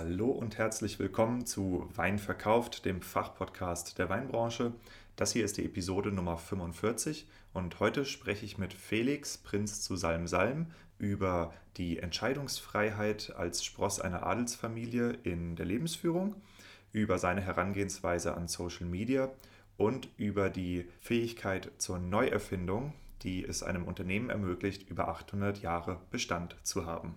Hallo und herzlich willkommen zu Wein verkauft, dem Fachpodcast der Weinbranche. Das hier ist die Episode Nummer 45 und heute spreche ich mit Felix, Prinz zu Salm Salm, über die Entscheidungsfreiheit als Spross einer Adelsfamilie in der Lebensführung, über seine Herangehensweise an Social Media und über die Fähigkeit zur Neuerfindung, die es einem Unternehmen ermöglicht, über 800 Jahre Bestand zu haben.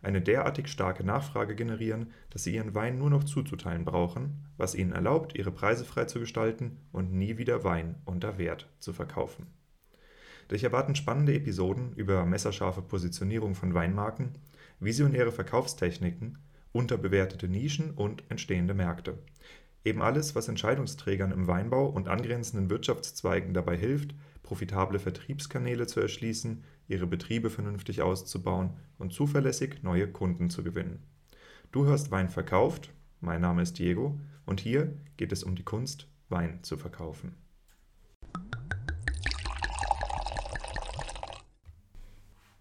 eine derartig starke Nachfrage generieren, dass sie ihren Wein nur noch zuzuteilen brauchen, was ihnen erlaubt, ihre Preise frei zu gestalten und nie wieder Wein unter Wert zu verkaufen. Dich erwarten spannende Episoden über messerscharfe Positionierung von Weinmarken, visionäre Verkaufstechniken, unterbewertete Nischen und entstehende Märkte. Eben alles, was Entscheidungsträgern im Weinbau und angrenzenden Wirtschaftszweigen dabei hilft, profitable Vertriebskanäle zu erschließen, ihre Betriebe vernünftig auszubauen und zuverlässig neue Kunden zu gewinnen. Du hörst Wein verkauft, mein Name ist Diego und hier geht es um die Kunst, Wein zu verkaufen.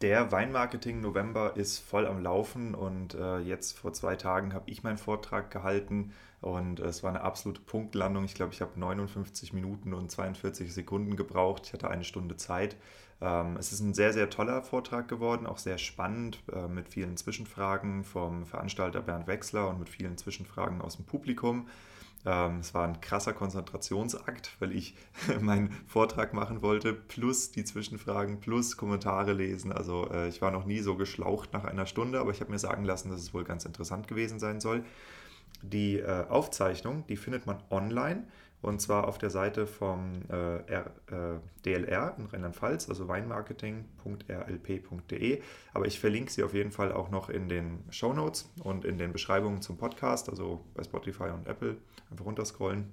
Der Weinmarketing November ist voll am Laufen und äh, jetzt vor zwei Tagen habe ich meinen Vortrag gehalten und es war eine absolute Punktlandung. Ich glaube, ich habe 59 Minuten und 42 Sekunden gebraucht. Ich hatte eine Stunde Zeit. Ähm, es ist ein sehr, sehr toller Vortrag geworden, auch sehr spannend äh, mit vielen Zwischenfragen vom Veranstalter Bernd Wechsler und mit vielen Zwischenfragen aus dem Publikum. Ähm, es war ein krasser Konzentrationsakt, weil ich meinen Vortrag machen wollte, plus die Zwischenfragen, plus Kommentare lesen. Also äh, ich war noch nie so geschlaucht nach einer Stunde, aber ich habe mir sagen lassen, dass es wohl ganz interessant gewesen sein soll. Die äh, Aufzeichnung, die findet man online und zwar auf der Seite vom äh, R, äh, DLR in Rheinland-Pfalz, also weinmarketing.rlp.de. Aber ich verlinke sie auf jeden Fall auch noch in den Show Notes und in den Beschreibungen zum Podcast, also bei Spotify und Apple. Einfach runterscrollen.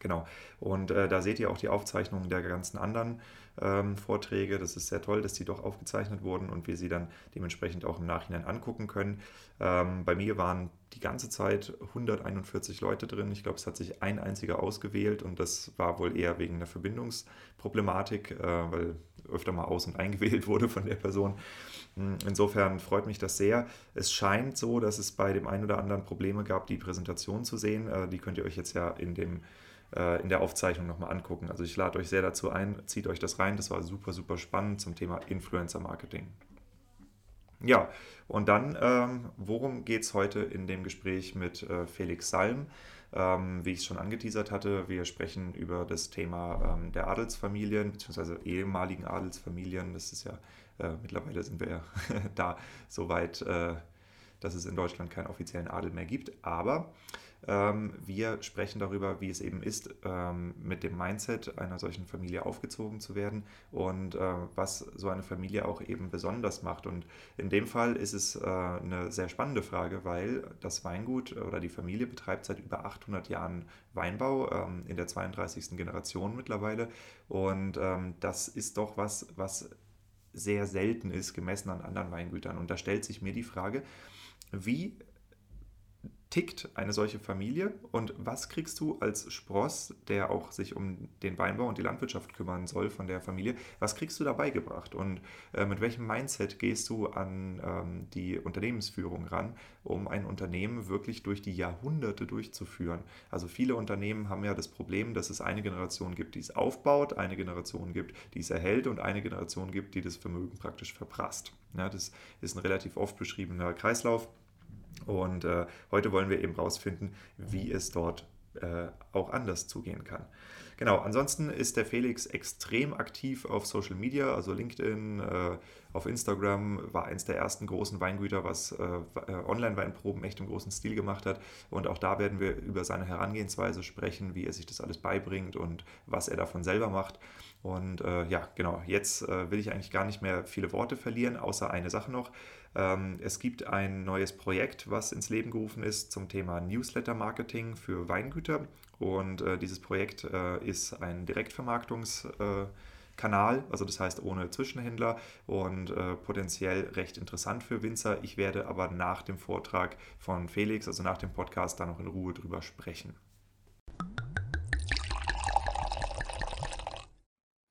Genau. Und äh, da seht ihr auch die Aufzeichnungen der ganzen anderen ähm, Vorträge. Das ist sehr toll, dass die doch aufgezeichnet wurden und wir sie dann dementsprechend auch im Nachhinein angucken können. Ähm, bei mir waren die ganze Zeit 141 Leute drin. Ich glaube, es hat sich ein einziger ausgewählt und das war wohl eher wegen einer Verbindungsproblematik, äh, weil öfter mal aus- und eingewählt wurde von der Person. Hm, insofern freut mich das sehr. Es scheint so, dass es bei dem einen oder anderen Probleme gab, die Präsentation zu sehen. Äh, die könnt ihr euch jetzt ja in dem in der Aufzeichnung nochmal angucken. Also ich lade euch sehr dazu ein, zieht euch das rein. Das war super, super spannend zum Thema Influencer Marketing. Ja, und dann, ähm, worum geht es heute in dem Gespräch mit äh, Felix Salm? Ähm, wie ich es schon angeteasert hatte, wir sprechen über das Thema ähm, der Adelsfamilien bzw. ehemaligen Adelsfamilien. Das ist ja, äh, mittlerweile sind wir ja da so weit, äh, dass es in Deutschland keinen offiziellen Adel mehr gibt. Aber wir sprechen darüber, wie es eben ist, ähm, mit dem Mindset einer solchen Familie aufgezogen zu werden und äh, was so eine Familie auch eben besonders macht. Und in dem Fall ist es äh, eine sehr spannende Frage, weil das Weingut oder die Familie betreibt seit über 800 Jahren Weinbau ähm, in der 32. Generation mittlerweile. Und das ist doch was, was sehr selten ist, gemessen an anderen Weingütern. Und da stellt sich mir die Frage, wie tickt eine solche Familie und was kriegst du als Spross, der auch sich um den Weinbau und die Landwirtschaft kümmern soll von der Familie, was kriegst du dabei gebracht und äh, mit welchem Mindset gehst du an ähm, die Unternehmensführung ran, um ein Unternehmen wirklich durch die Jahrhunderte durchzuführen? Also viele Unternehmen haben ja das Problem, dass es eine Generation gibt, die es aufbaut, eine Generation gibt, die es erhält und eine Generation gibt, die das Vermögen praktisch verprasst. Ja, das ist ein relativ oft beschriebener Kreislauf. Und äh, heute wollen wir eben herausfinden, wie es dort äh, auch anders zugehen kann. Genau, ansonsten ist der Felix extrem aktiv auf Social Media, also LinkedIn, äh, auf Instagram, war eins der ersten großen Weingüter, was äh, äh, Online-Weinproben echt im großen Stil gemacht hat. Und auch da werden wir über seine Herangehensweise sprechen, wie er sich das alles beibringt und was er davon selber macht. Und äh, ja, genau, jetzt äh, will ich eigentlich gar nicht mehr viele Worte verlieren, außer eine Sache noch. Ähm, es gibt ein neues Projekt, was ins Leben gerufen ist zum Thema Newsletter-Marketing für Weingüter. Und äh, dieses Projekt äh, ist ein Direktvermarktungskanal, also das heißt ohne Zwischenhändler und äh, potenziell recht interessant für Winzer. Ich werde aber nach dem Vortrag von Felix, also nach dem Podcast, da noch in Ruhe drüber sprechen.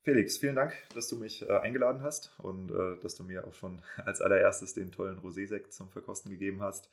Felix, vielen Dank, dass du mich äh, eingeladen hast und äh, dass du mir auch schon als allererstes den tollen Rosé-Sekt zum Verkosten gegeben hast.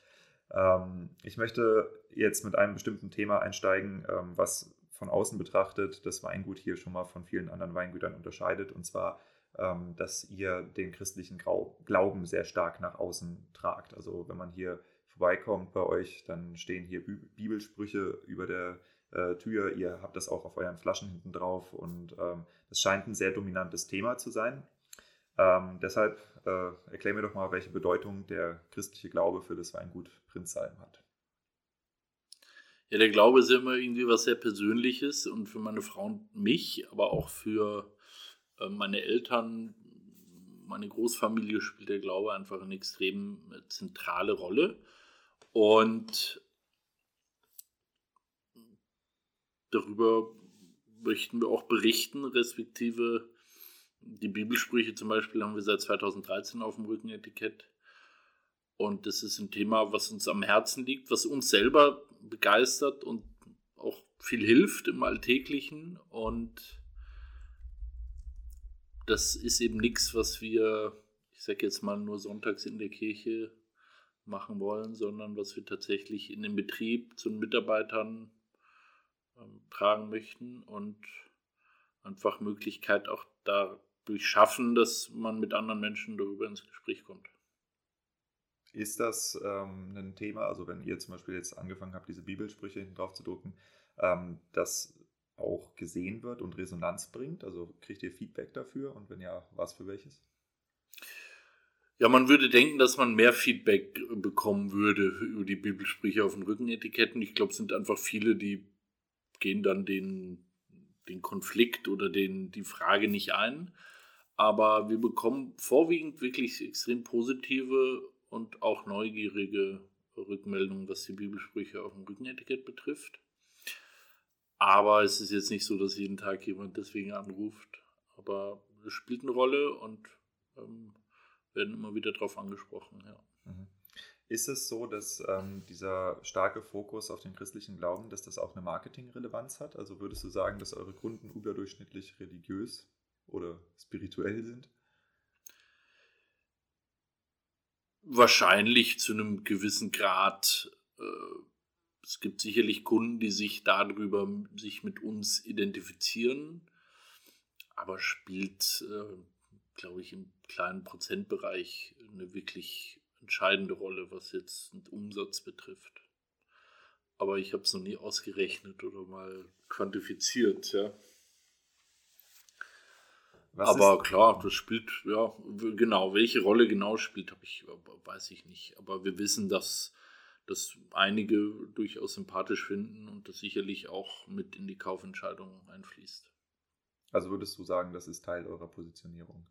Ähm, ich möchte jetzt mit einem bestimmten Thema einsteigen, ähm, was von außen betrachtet das Weingut hier schon mal von vielen anderen Weingütern unterscheidet, und zwar, ähm, dass ihr den christlichen Glauben sehr stark nach außen tragt. Also wenn man hier vorbeikommt bei euch, dann stehen hier Bibelsprüche über der äh, Tür. Ihr habt das auch auf euren Flaschen hinten drauf und ähm, es scheint ein sehr dominantes Thema zu sein. Ähm, deshalb äh, erklär mir doch mal, welche Bedeutung der christliche Glaube für das Weingut Prinzheim hat. Ja, der Glaube ist ja immer irgendwie was sehr Persönliches und für meine Frau und mich, aber auch für äh, meine Eltern, meine Großfamilie spielt der Glaube einfach eine extrem äh, zentrale Rolle. Und darüber möchten wir auch berichten, respektive die Bibelsprüche zum Beispiel haben wir seit 2013 auf dem Rückenetikett. Und das ist ein Thema, was uns am Herzen liegt, was uns selber begeistert und auch viel hilft im Alltäglichen. Und das ist eben nichts, was wir, ich sage jetzt mal, nur sonntags in der Kirche machen wollen, sondern was wir tatsächlich in den Betrieb zu den Mitarbeitern tragen möchten und einfach Möglichkeit auch dadurch schaffen, dass man mit anderen Menschen darüber ins Gespräch kommt. Ist das ähm, ein Thema, also wenn ihr zum Beispiel jetzt angefangen habt, diese Bibelsprüche hinten drauf zu drucken, ähm, das auch gesehen wird und Resonanz bringt? Also kriegt ihr Feedback dafür und wenn ja, was für welches? Ja, man würde denken, dass man mehr Feedback bekommen würde über die Bibelsprüche auf den Rückenetiketten. Ich glaube, es sind einfach viele, die gehen dann den, den Konflikt oder den, die Frage nicht ein. Aber wir bekommen vorwiegend wirklich extrem positive und auch neugierige Rückmeldungen, was die Bibelsprüche auf dem Rückenetikett betrifft. Aber es ist jetzt nicht so, dass jeden Tag jemand deswegen anruft. Aber es spielt eine Rolle und ähm, werden immer wieder darauf angesprochen. Ja. Ist es so, dass ähm, dieser starke Fokus auf den christlichen Glauben, dass das auch eine Marketingrelevanz hat? Also würdest du sagen, dass eure Kunden überdurchschnittlich religiös oder spirituell sind? Wahrscheinlich zu einem gewissen Grad. Äh, es gibt sicherlich Kunden, die sich darüber sich mit uns identifizieren, aber spielt, äh, glaube ich, im kleinen Prozentbereich eine wirklich entscheidende Rolle, was jetzt den Umsatz betrifft. Aber ich habe es noch nie ausgerechnet oder mal quantifiziert, ja. Was aber klar, das spielt, ja, genau, welche Rolle genau spielt, habe ich, weiß ich nicht. Aber wir wissen, dass das einige durchaus sympathisch finden und das sicherlich auch mit in die Kaufentscheidung einfließt. Also würdest du sagen, das ist Teil eurer Positionierung?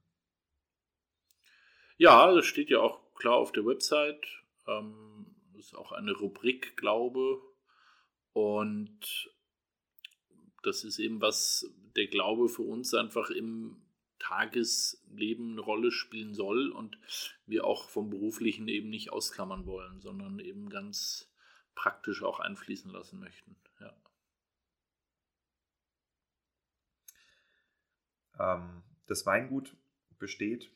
Ja, das steht ja auch klar auf der Website. Ähm, ist auch eine Rubrik Glaube. Und das ist eben, was der Glaube für uns einfach im Tagesleben eine Rolle spielen soll und wir auch vom beruflichen eben nicht ausklammern wollen, sondern eben ganz praktisch auch einfließen lassen möchten. Ja. Ähm, das Weingut besteht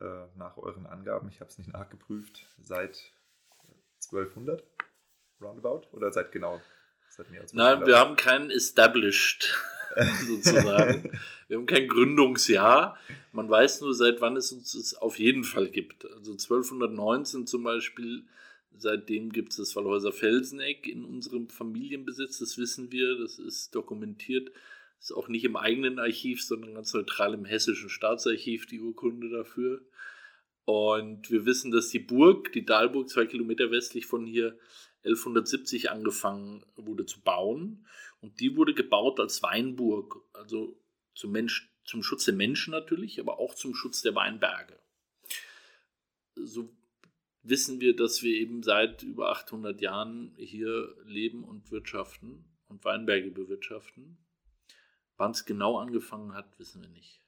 äh, nach euren Angaben, ich habe es nicht nachgeprüft, seit 1200 roundabout oder seit genau? Seit mehr als Nein, wir haben keinen established sozusagen. wir haben kein Gründungsjahr. Man weiß nur, seit wann es uns es auf jeden Fall gibt. Also 1219 zum Beispiel, seitdem gibt es das Wallhäuser Felseneck in unserem Familienbesitz, das wissen wir, das ist dokumentiert. Ist auch nicht im eigenen Archiv, sondern ganz neutral im Hessischen Staatsarchiv die Urkunde dafür. Und wir wissen, dass die Burg, die Dahlburg, zwei Kilometer westlich von hier, 1170 angefangen wurde zu bauen. Und die wurde gebaut als Weinburg, also zum, Mensch, zum Schutz der Menschen natürlich, aber auch zum Schutz der Weinberge. So wissen wir, dass wir eben seit über 800 Jahren hier leben und wirtschaften und Weinberge bewirtschaften. Wann es genau angefangen hat, wissen wir nicht.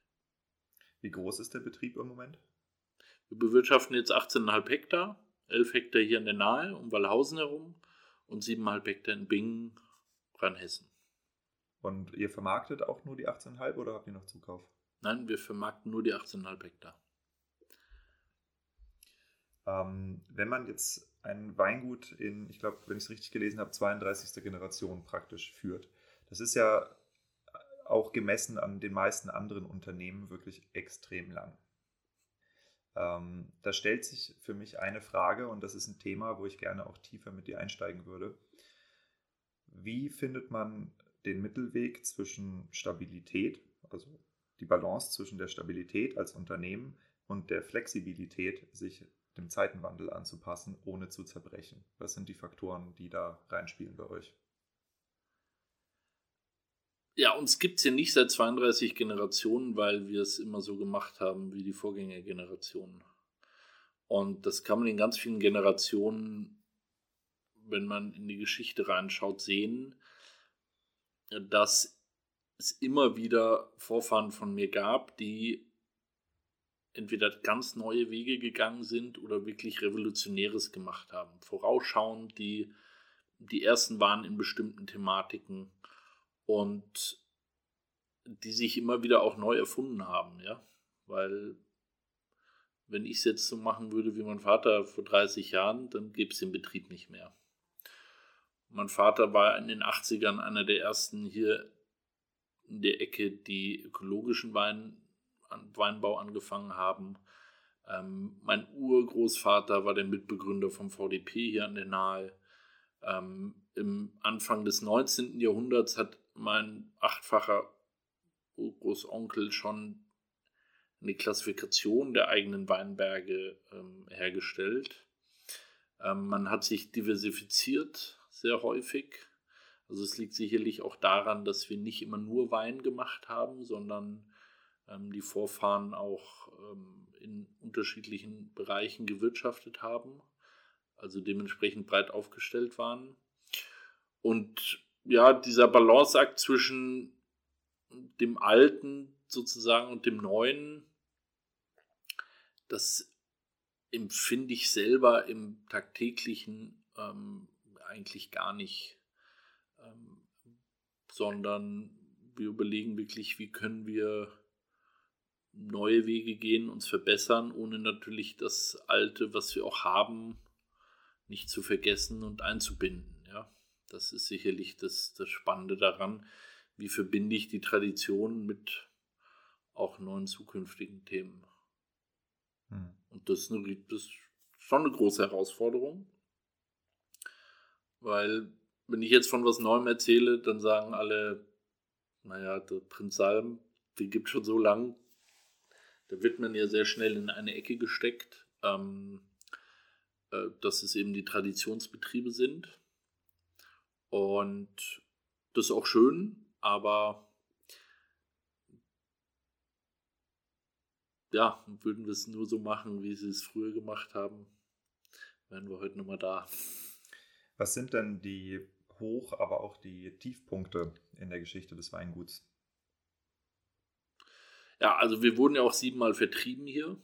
Wie groß ist der Betrieb im Moment? Wir bewirtschaften jetzt 18,5 Hektar, 11 Hektar hier in der Nahe, um Wallhausen herum und 7,5 Hektar in Bingen, Rheinhessen. Und ihr vermarktet auch nur die 18,5 oder habt ihr noch Zukauf? Nein, wir vermarkten nur die 18,5 Hektar. Ähm, wenn man jetzt ein Weingut in, ich glaube, wenn ich es richtig gelesen habe, 32. Generation praktisch führt, das ist ja auch gemessen an den meisten anderen Unternehmen wirklich extrem lang. Ähm, da stellt sich für mich eine Frage und das ist ein Thema, wo ich gerne auch tiefer mit dir einsteigen würde. Wie findet man den Mittelweg zwischen Stabilität, also die Balance zwischen der Stabilität als Unternehmen und der Flexibilität, sich dem Zeitenwandel anzupassen, ohne zu zerbrechen? Was sind die Faktoren, die da reinspielen bei euch? Ja, uns gibt es ja nicht seit 32 Generationen, weil wir es immer so gemacht haben wie die Vorgängergenerationen. Und das kann man in ganz vielen Generationen, wenn man in die Geschichte reinschaut, sehen, dass es immer wieder Vorfahren von mir gab, die entweder ganz neue Wege gegangen sind oder wirklich Revolutionäres gemacht haben. Vorausschauend, die die ersten waren in bestimmten Thematiken und die sich immer wieder auch neu erfunden haben, ja, weil wenn ich es jetzt so machen würde wie mein Vater vor 30 Jahren, dann gäbe es den Betrieb nicht mehr. Mein Vater war in den 80ern einer der ersten hier in der Ecke, die ökologischen Wein Weinbau angefangen haben. Ähm, mein Urgroßvater war der Mitbegründer vom VDP hier an der Nahe. Ähm, Im Anfang des 19. Jahrhunderts hat mein achtfacher Urgroßonkel schon eine Klassifikation der eigenen Weinberge ähm, hergestellt. Ähm, man hat sich diversifiziert sehr häufig. Also es liegt sicherlich auch daran, dass wir nicht immer nur Wein gemacht haben, sondern ähm, die Vorfahren auch ähm, in unterschiedlichen Bereichen gewirtschaftet haben, also dementsprechend breit aufgestellt waren. Und ja, dieser Balanceakt zwischen dem Alten sozusagen und dem Neuen, das empfinde ich selber im tagtäglichen ähm, eigentlich gar nicht, ähm, sondern wir überlegen wirklich, wie können wir neue Wege gehen, uns verbessern, ohne natürlich das Alte, was wir auch haben, nicht zu vergessen und einzubinden. Das ist sicherlich das, das Spannende daran. Wie verbinde ich die Tradition mit auch neuen zukünftigen Themen? Hm. Und das ist, eine, das ist schon eine große Herausforderung, weil wenn ich jetzt von was Neuem erzähle, dann sagen alle, naja, der Prinz Salm, den gibt es schon so lang, da wird man ja sehr schnell in eine Ecke gesteckt, ähm, äh, dass es eben die Traditionsbetriebe sind. Und das ist auch schön, aber ja, würden wir es nur so machen, wie sie es früher gemacht haben, wären wir heute nochmal da. Was sind denn die Hoch-, aber auch die Tiefpunkte in der Geschichte des Weinguts? Ja, also wir wurden ja auch siebenmal vertrieben hier.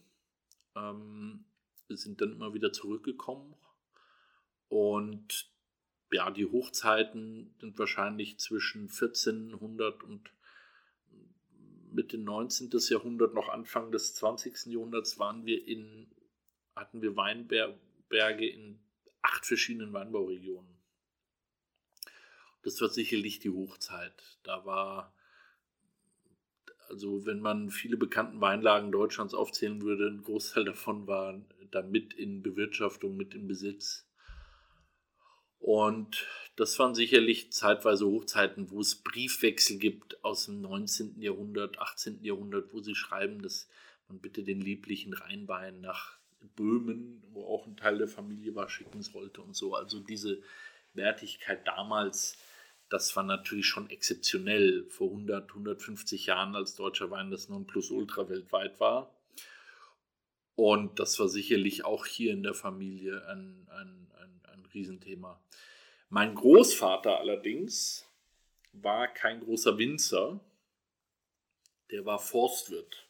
Ähm, sind dann immer wieder zurückgekommen. Und ja, die Hochzeiten sind wahrscheinlich zwischen 1400 und Mitte 19. Jahrhundert, noch Anfang des 20. Jahrhunderts waren wir in, hatten wir Weinberge in acht verschiedenen Weinbauregionen. Das war sicherlich die Hochzeit. Da war also wenn man viele bekannten Weinlagen Deutschlands aufzählen würde, ein Großteil davon war da mit in Bewirtschaftung, mit in Besitz. Und das waren sicherlich zeitweise Hochzeiten, wo es Briefwechsel gibt aus dem 19. Jahrhundert, 18. Jahrhundert, wo sie schreiben, dass man bitte den lieblichen Rheinwein nach Böhmen, wo auch ein Teil der Familie war, schicken sollte und so. Also diese Wertigkeit damals, das war natürlich schon exzeptionell vor 100, 150 Jahren, als deutscher Wein das Nonplusultra weltweit war. Und das war sicherlich auch hier in der Familie ein, ein, ein, ein Riesenthema. Mein Großvater allerdings war kein großer Winzer, der war Forstwirt.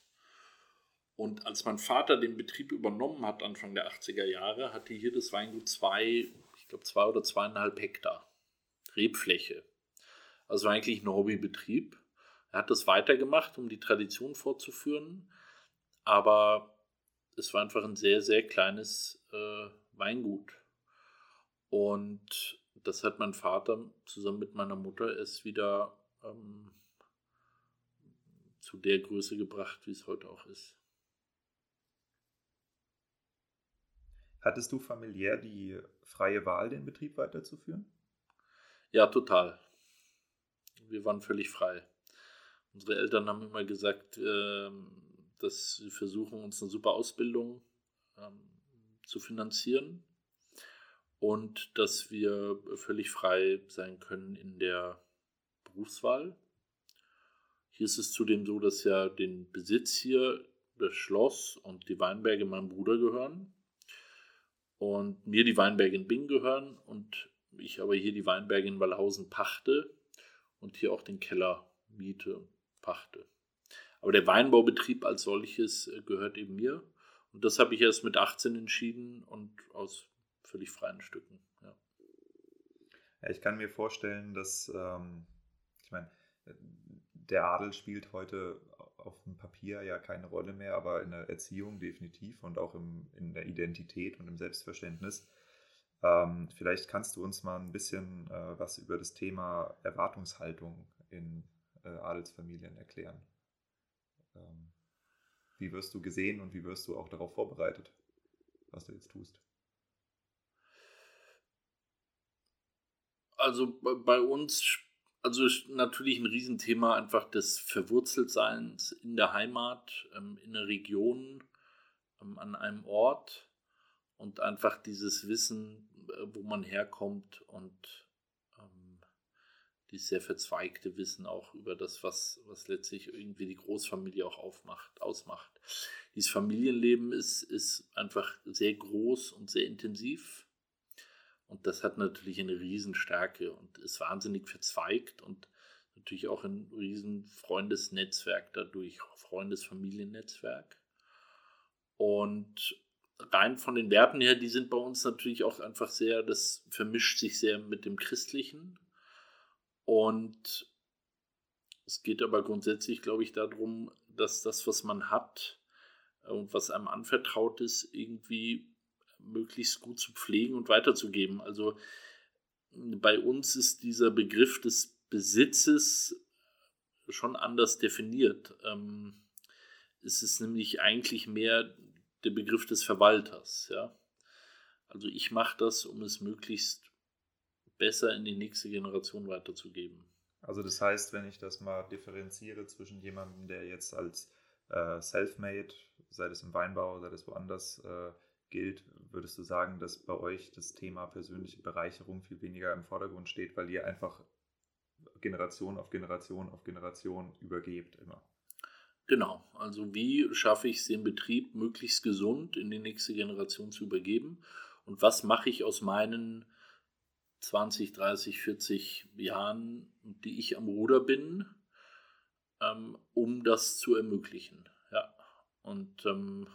Und als mein Vater den Betrieb übernommen hat, Anfang der 80er Jahre, hatte hier das Weingut zwei, ich glaube zwei oder zweieinhalb Hektar Rebfläche. Also eigentlich ein Hobbybetrieb. Er hat das weitergemacht, um die Tradition fortzuführen, aber es war einfach ein sehr, sehr kleines äh, Weingut. Und das hat mein Vater zusammen mit meiner Mutter erst wieder ähm, zu der Größe gebracht, wie es heute auch ist. Hattest du familiär die freie Wahl, den Betrieb weiterzuführen? Ja, total. Wir waren völlig frei. Unsere Eltern haben immer gesagt, ähm, dass sie versuchen, uns eine super Ausbildung ähm, zu finanzieren und dass wir völlig frei sein können in der Berufswahl. Hier ist es zudem so, dass ja den Besitz hier, das Schloss und die Weinberge meinem Bruder gehören und mir die Weinberge in Bing gehören und ich aber hier die Weinberge in Wallhausen pachte und hier auch den Keller miete pachte. Aber der Weinbaubetrieb als solches äh, gehört eben mir. Und das habe ich erst mit 18 entschieden und aus völlig freien Stücken. Ja. ja ich kann mir vorstellen, dass, ähm, ich meine, der Adel spielt heute auf dem Papier ja keine Rolle mehr, aber in der Erziehung definitiv und auch im, in der Identität und im Selbstverständnis. Ähm, vielleicht kannst du uns mal ein bisschen äh, was über das Thema Erwartungshaltung in äh, Adelsfamilien erklären. Ähm, wie wirst du gesehen und wie wirst du auch darauf vorbereitet, was du jetzt tust? also bei uns, also natürlich ein Riesenthema einfach des Verwurzeltseins in der Heimat, ähm, in der Region, ähm, an einem Ort und einfach dieses Wissen, äh, wo man herkommt und dieses sehr verzweigte Wissen auch über das, was, was letztlich irgendwie die Großfamilie auch aufmacht, ausmacht. Dieses Familienleben ist, ist einfach sehr groß und sehr intensiv und das hat natürlich eine Riesenstärke und ist wahnsinnig verzweigt und natürlich auch ein riesen Freundesnetzwerk dadurch, Freundesfamiliennetzwerk. Und rein von den Werten her, die sind bei uns natürlich auch einfach sehr, das vermischt sich sehr mit dem Christlichen. Und es geht aber grundsätzlich, glaube ich, darum, dass das, was man hat und was einem anvertraut ist, irgendwie möglichst gut zu pflegen und weiterzugeben. Also bei uns ist dieser Begriff des Besitzes schon anders definiert. Ähm, es ist nämlich eigentlich mehr der Begriff des Verwalters. Ja? Also ich mache das, um es möglichst besser in die nächste Generation weiterzugeben. Also das heißt, wenn ich das mal differenziere zwischen jemandem, der jetzt als äh, Selfmade, sei es im Weinbau, sei es woanders, äh, gilt, würdest du sagen, dass bei euch das Thema persönliche Bereicherung viel weniger im Vordergrund steht, weil ihr einfach Generation auf Generation auf Generation übergebt immer? Genau, also wie schaffe ich es, den Betrieb möglichst gesund in die nächste Generation zu übergeben und was mache ich aus meinen 20, 30, 40 Jahren, die ich am Ruder bin, ähm, um das zu ermöglichen. Ja, und ähm,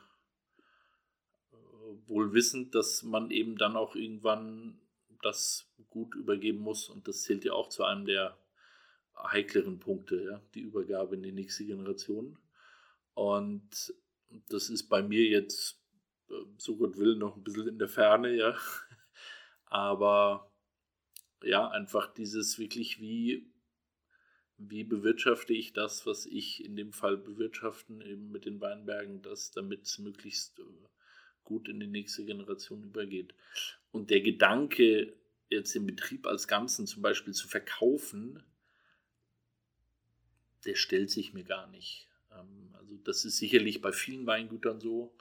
wohl wissend, dass man eben dann auch irgendwann das gut übergeben muss. Und das zählt ja auch zu einem der heikleren Punkte, ja, die Übergabe in die nächste Generation. Und das ist bei mir jetzt, äh, so Gott will, noch ein bisschen in der Ferne, ja. Aber ja, einfach dieses wirklich, wie, wie bewirtschafte ich das, was ich in dem Fall bewirtschaften, eben mit den Weinbergen, das damit es möglichst äh, gut in die nächste Generation übergeht. Und der Gedanke, jetzt den Betrieb als Ganzen zum Beispiel zu verkaufen, der stellt sich mir gar nicht. Ähm, also das ist sicherlich bei vielen Weingütern so.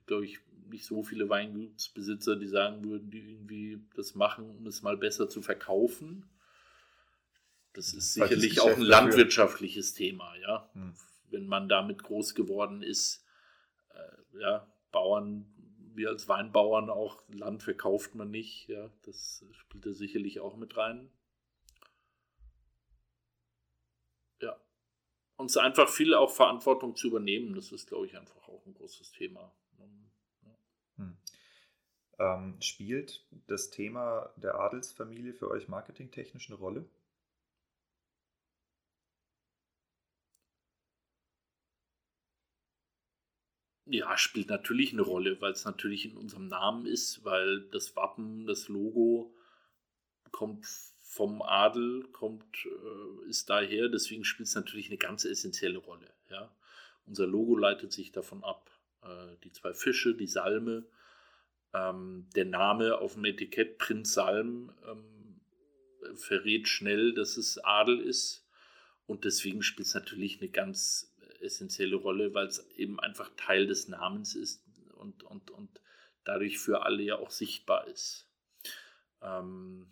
Gibt, glaube ich, nicht so viele Weingutsbesitzer, die sagen würden, die irgendwie das machen, um es mal besser zu verkaufen. Das ist sicherlich auch ein landwirtschaftliches Thema, ja. Hm. Wenn man damit groß geworden ist, äh, ja, Bauern, wir als Weinbauern auch, Land verkauft man nicht, ja, das spielt da sicherlich auch mit rein. Ja. Und es ist einfach viel auch Verantwortung zu übernehmen, das ist, glaube ich, einfach auch ein großes Thema. Hm. Ähm, spielt das Thema der Adelsfamilie für euch marketingtechnisch eine Rolle? Ja, spielt natürlich eine Rolle, weil es natürlich in unserem Namen ist, weil das Wappen, das Logo kommt vom Adel, kommt, äh, ist daher, deswegen spielt es natürlich eine ganz essentielle Rolle. Ja? Unser Logo leitet sich davon ab. Äh, die zwei Fische, die Salme, ähm, der Name auf dem Etikett Prinz Salm ähm, verrät schnell, dass es Adel ist. Und deswegen spielt es natürlich eine ganz essentielle Rolle, weil es eben einfach Teil des Namens ist und, und, und dadurch für alle ja auch sichtbar ist. Ähm,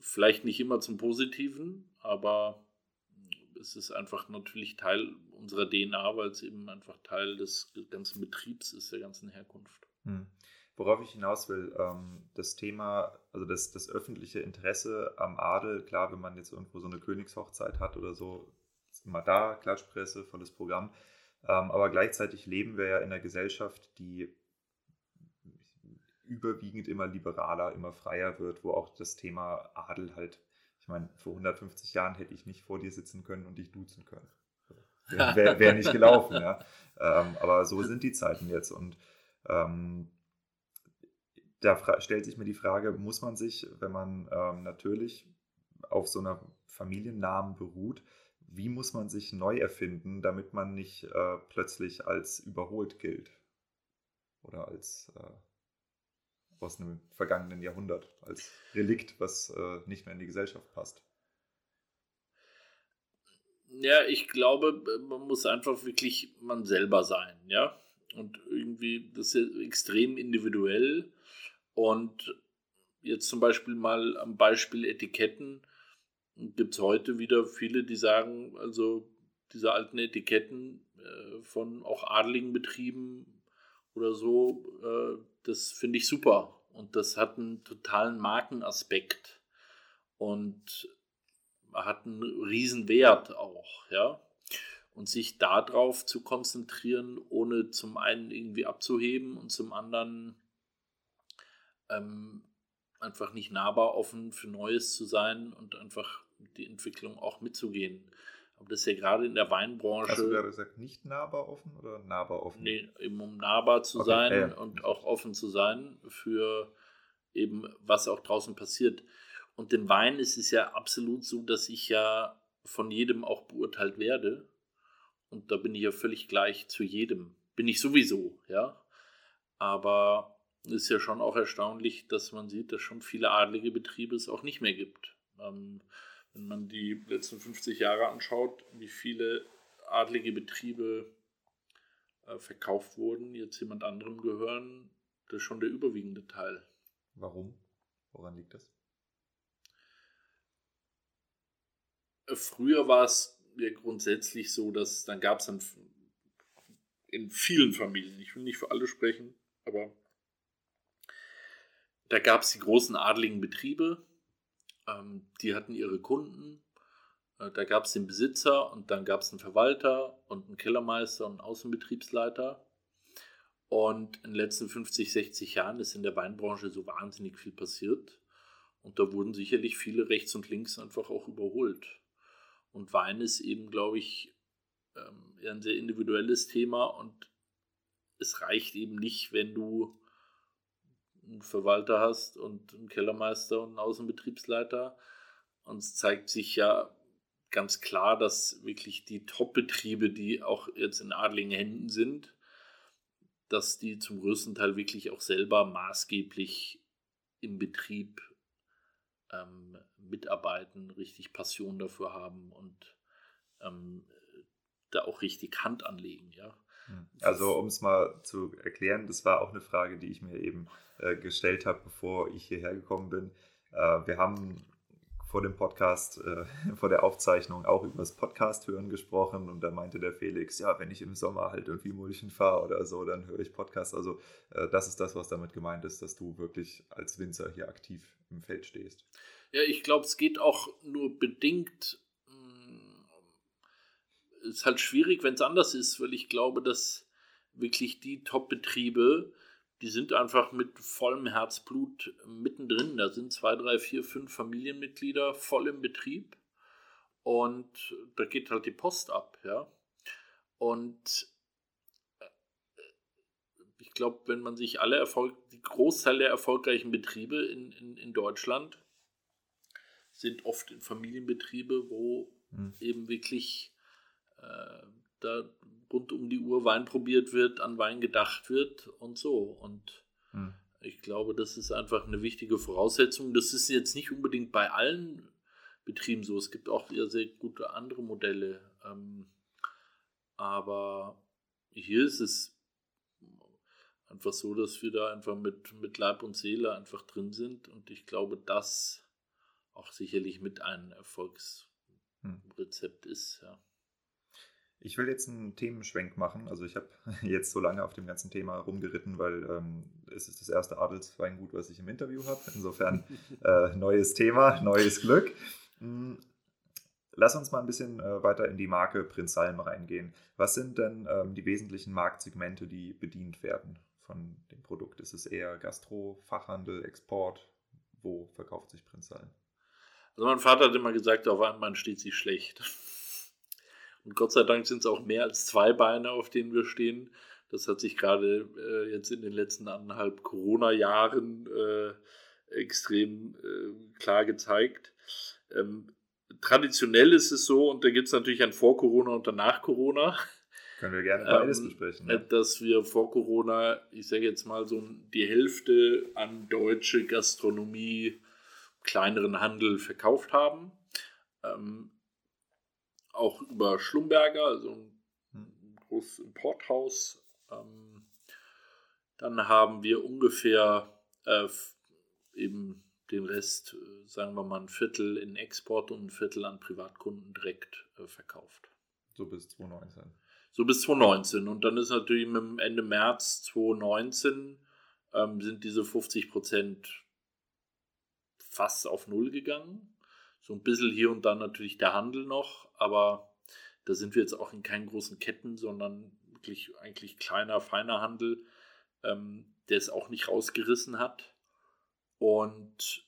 vielleicht nicht immer zum Positiven, aber es ist einfach natürlich Teil unserer DNA, weil es eben einfach Teil des ganzen Betriebs ist, der ganzen Herkunft. Hm. Worauf ich hinaus will, ähm, das Thema, also das, das öffentliche Interesse am Adel, klar, wenn man jetzt irgendwo so eine Königshochzeit hat oder so, ist immer da, Klatschpresse, volles Programm. Ähm, aber gleichzeitig leben wir ja in einer Gesellschaft, die überwiegend immer liberaler, immer freier wird, wo auch das Thema Adel halt, ich meine, vor 150 Jahren hätte ich nicht vor dir sitzen können und dich duzen können. Wäre wär nicht gelaufen, ja. Ähm, aber so sind die Zeiten jetzt und ähm, da stellt sich mir die Frage, muss man sich, wenn man ähm, natürlich auf so einer Familiennamen beruht, wie muss man sich neu erfinden, damit man nicht äh, plötzlich als überholt gilt? Oder als äh, aus einem vergangenen Jahrhundert, als Relikt, was äh, nicht mehr in die Gesellschaft passt? Ja, ich glaube, man muss einfach wirklich man selber sein, ja. Und irgendwie, das ist extrem individuell. Und jetzt zum Beispiel mal am Beispiel Etiketten gibt es heute wieder viele, die sagen, also diese alten Etiketten äh, von auch adligen Betrieben oder so, äh, das finde ich super. Und das hat einen totalen Markenaspekt und hat einen riesen Wert auch, ja. Und sich darauf zu konzentrieren, ohne zum einen irgendwie abzuheben und zum anderen ähm, einfach nicht nahbar offen für Neues zu sein und einfach die Entwicklung auch mitzugehen. Aber das ist ja gerade in der Weinbranche. Hast du gerade gesagt, nicht nahbar offen oder nahbar offen? Nee, eben um nahbar zu okay, sein ja. und auch offen zu sein für eben, was auch draußen passiert. Und den Wein ist es ja absolut so, dass ich ja von jedem auch beurteilt werde. Und da bin ich ja völlig gleich zu jedem. Bin ich sowieso, ja. Aber es ist ja schon auch erstaunlich, dass man sieht, dass schon viele adlige Betriebe es auch nicht mehr gibt. Ähm, wenn man die letzten 50 Jahre anschaut, wie viele adlige Betriebe äh, verkauft wurden, jetzt jemand anderem gehören, das ist schon der überwiegende Teil. Warum? Woran liegt das? Äh, früher war es ja grundsätzlich so, dass dann gab es dann in vielen Familien, ich will nicht für alle sprechen, aber da gab es die großen adligen Betriebe, ähm, die hatten ihre Kunden. Äh, da gab es den Besitzer und dann gab es einen Verwalter und einen Kellermeister und einen Außenbetriebsleiter. Und in den letzten 50, 60 Jahren ist in der Weinbranche so wahnsinnig viel passiert. Und da wurden sicherlich viele rechts und links einfach auch überholt. Und Wein ist eben, glaube ich, ähm, ein sehr individuelles Thema und es reicht eben nicht, wenn du einen Verwalter hast und einen Kellermeister und einen Außenbetriebsleiter. Und es zeigt sich ja ganz klar, dass wirklich die Top-Betriebe, die auch jetzt in adligen Händen sind, dass die zum größten Teil wirklich auch selber maßgeblich im Betrieb ähm, mitarbeiten, richtig Passion dafür haben und ähm, da auch richtig Hand anlegen, ja. Hm. Also um es mal zu erklären, das war auch eine Frage, die ich mir eben äh, gestellt habe, bevor ich hierher gekommen bin. Äh, wir haben vor dem Podcast, äh, vor der Aufzeichnung auch über das Podcast hören gesprochen und da meinte der Felix, ja, wenn ich im Sommer halt irgendwie Mulchen fahre oder so, dann höre ich Podcast. Also äh, das ist das, was damit gemeint ist, dass du wirklich als Winzer hier aktiv im Feld stehst. Ja, ich glaube, es geht auch nur bedingt. Hm, es ist halt schwierig, wenn es anders ist, weil ich glaube, dass wirklich die Top-Betriebe, die sind einfach mit vollem Herzblut mittendrin. Da sind zwei, drei, vier, fünf Familienmitglieder voll im Betrieb und da geht halt die Post ab, ja. Und äh, ich glaube, wenn man sich alle Erfolg, die Großteil der erfolgreichen Betriebe in, in, in Deutschland sind oft in Familienbetriebe, wo mhm. eben wirklich äh, da rund um die Uhr Wein probiert wird, an Wein gedacht wird und so. Und hm. ich glaube, das ist einfach eine wichtige Voraussetzung. Das ist jetzt nicht unbedingt bei allen Betrieben so. Es gibt auch sehr, sehr gute andere Modelle. Ähm, aber hier ist es einfach so, dass wir da einfach mit, mit Leib und Seele einfach drin sind. Und ich glaube, das auch sicherlich mit einem Erfolgsrezept ist. Ja. Ich will jetzt einen Themenschwenk machen. Also ich habe jetzt so lange auf dem ganzen Thema rumgeritten, weil ähm, es ist das erste Adelsweingut, was ich im Interview habe. Insofern äh, neues Thema, neues Glück. Hm, lass uns mal ein bisschen äh, weiter in die Marke Prinz Salm reingehen. Was sind denn ähm, die wesentlichen Marktsegmente, die bedient werden von dem Produkt? Ist es eher Gastro, Fachhandel, Export? Wo verkauft sich Prinz Salm? Also mein Vater hat immer gesagt, auf einmal steht sie schlecht. Und Gott sei Dank sind es auch mehr als zwei Beine, auf denen wir stehen. Das hat sich gerade äh, jetzt in den letzten anderthalb Corona-Jahren äh, extrem äh, klar gezeigt. Ähm, traditionell ist es so, und da gibt es natürlich ein Vor-Corona und ein Nach-Corona. Können wir gerne beides ähm, besprechen. Ja. Dass wir vor Corona, ich sage jetzt mal so die Hälfte an deutsche Gastronomie, kleineren Handel verkauft haben. Ähm, auch über Schlumberger, also ein, ein großes Importhaus. Ähm, dann haben wir ungefähr äh, eben den Rest, äh, sagen wir mal ein Viertel in Export und ein Viertel an Privatkunden direkt äh, verkauft. So bis 2019. So bis 2019. Und dann ist natürlich mit Ende März 2019 ähm, sind diese 50 Prozent fast auf Null gegangen. So ein bisschen hier und da natürlich der Handel noch, aber da sind wir jetzt auch in keinen großen Ketten, sondern wirklich eigentlich kleiner, feiner Handel, ähm, der es auch nicht rausgerissen hat. Und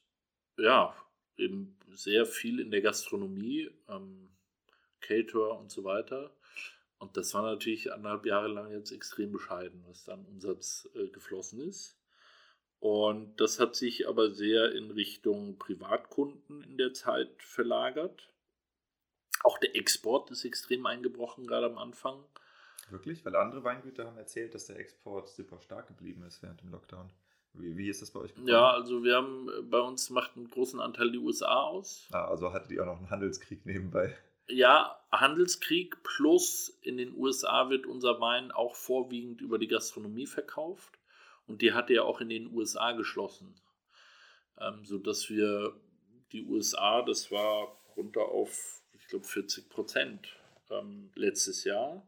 ja, eben sehr viel in der Gastronomie, ähm, Caterer und so weiter. Und das war natürlich anderthalb Jahre lang jetzt extrem bescheiden, was dann Umsatz äh, geflossen ist. Und das hat sich aber sehr in Richtung Privatkunden in der Zeit verlagert. Auch der Export ist extrem eingebrochen, gerade am Anfang. Wirklich? Weil andere Weingüter haben erzählt, dass der Export super stark geblieben ist während dem Lockdown. Wie, wie ist das bei euch gekommen? Ja, also wir haben äh, bei uns macht einen großen Anteil die USA aus. Ah, also hattet ihr auch noch einen Handelskrieg nebenbei. Ja, Handelskrieg plus in den USA wird unser Wein auch vorwiegend über die Gastronomie verkauft. Und die hat er auch in den USA geschlossen. Ähm, sodass wir die USA, das war runter auf, ich glaube, 40 Prozent ähm, letztes Jahr.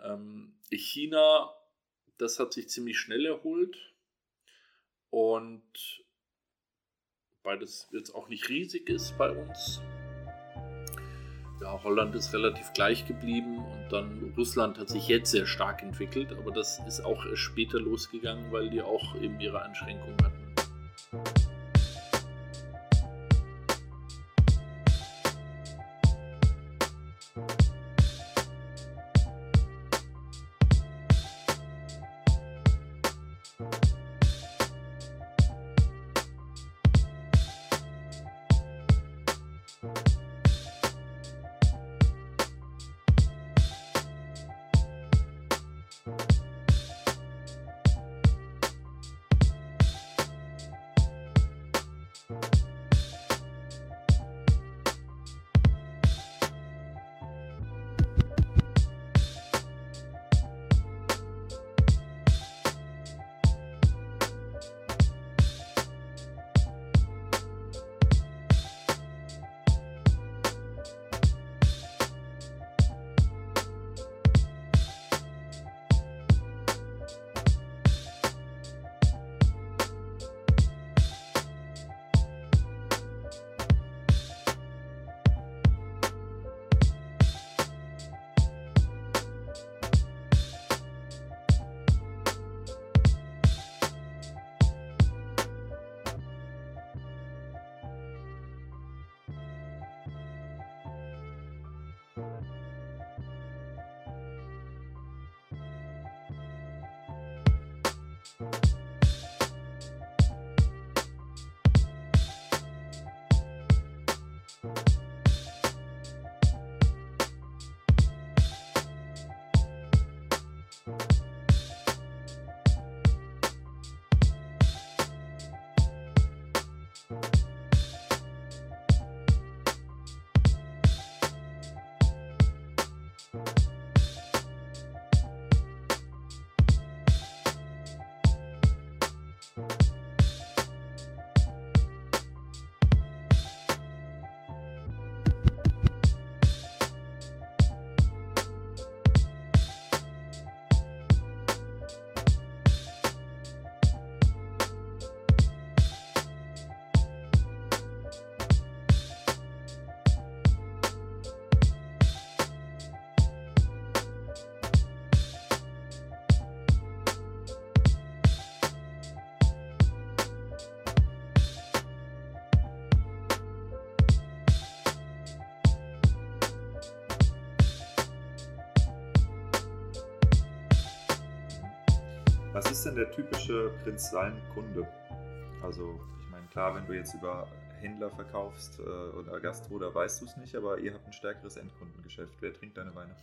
Ähm, China, das hat sich ziemlich schnell erholt. Und weil das jetzt auch nicht riesig ist bei uns, ja, Holland ist relativ gleich geblieben dann Russland hat sich jetzt sehr stark entwickelt, aber das ist auch erst später losgegangen, weil die auch eben ihre Einschränkungen hatten. Denn der typische Prinz Salm-Kunde? Also, ich meine, klar, wenn du jetzt über Händler verkaufst äh, oder Gastro, da weißt du es nicht, aber ihr habt ein stärkeres Endkundengeschäft. Wer trinkt deine Weine?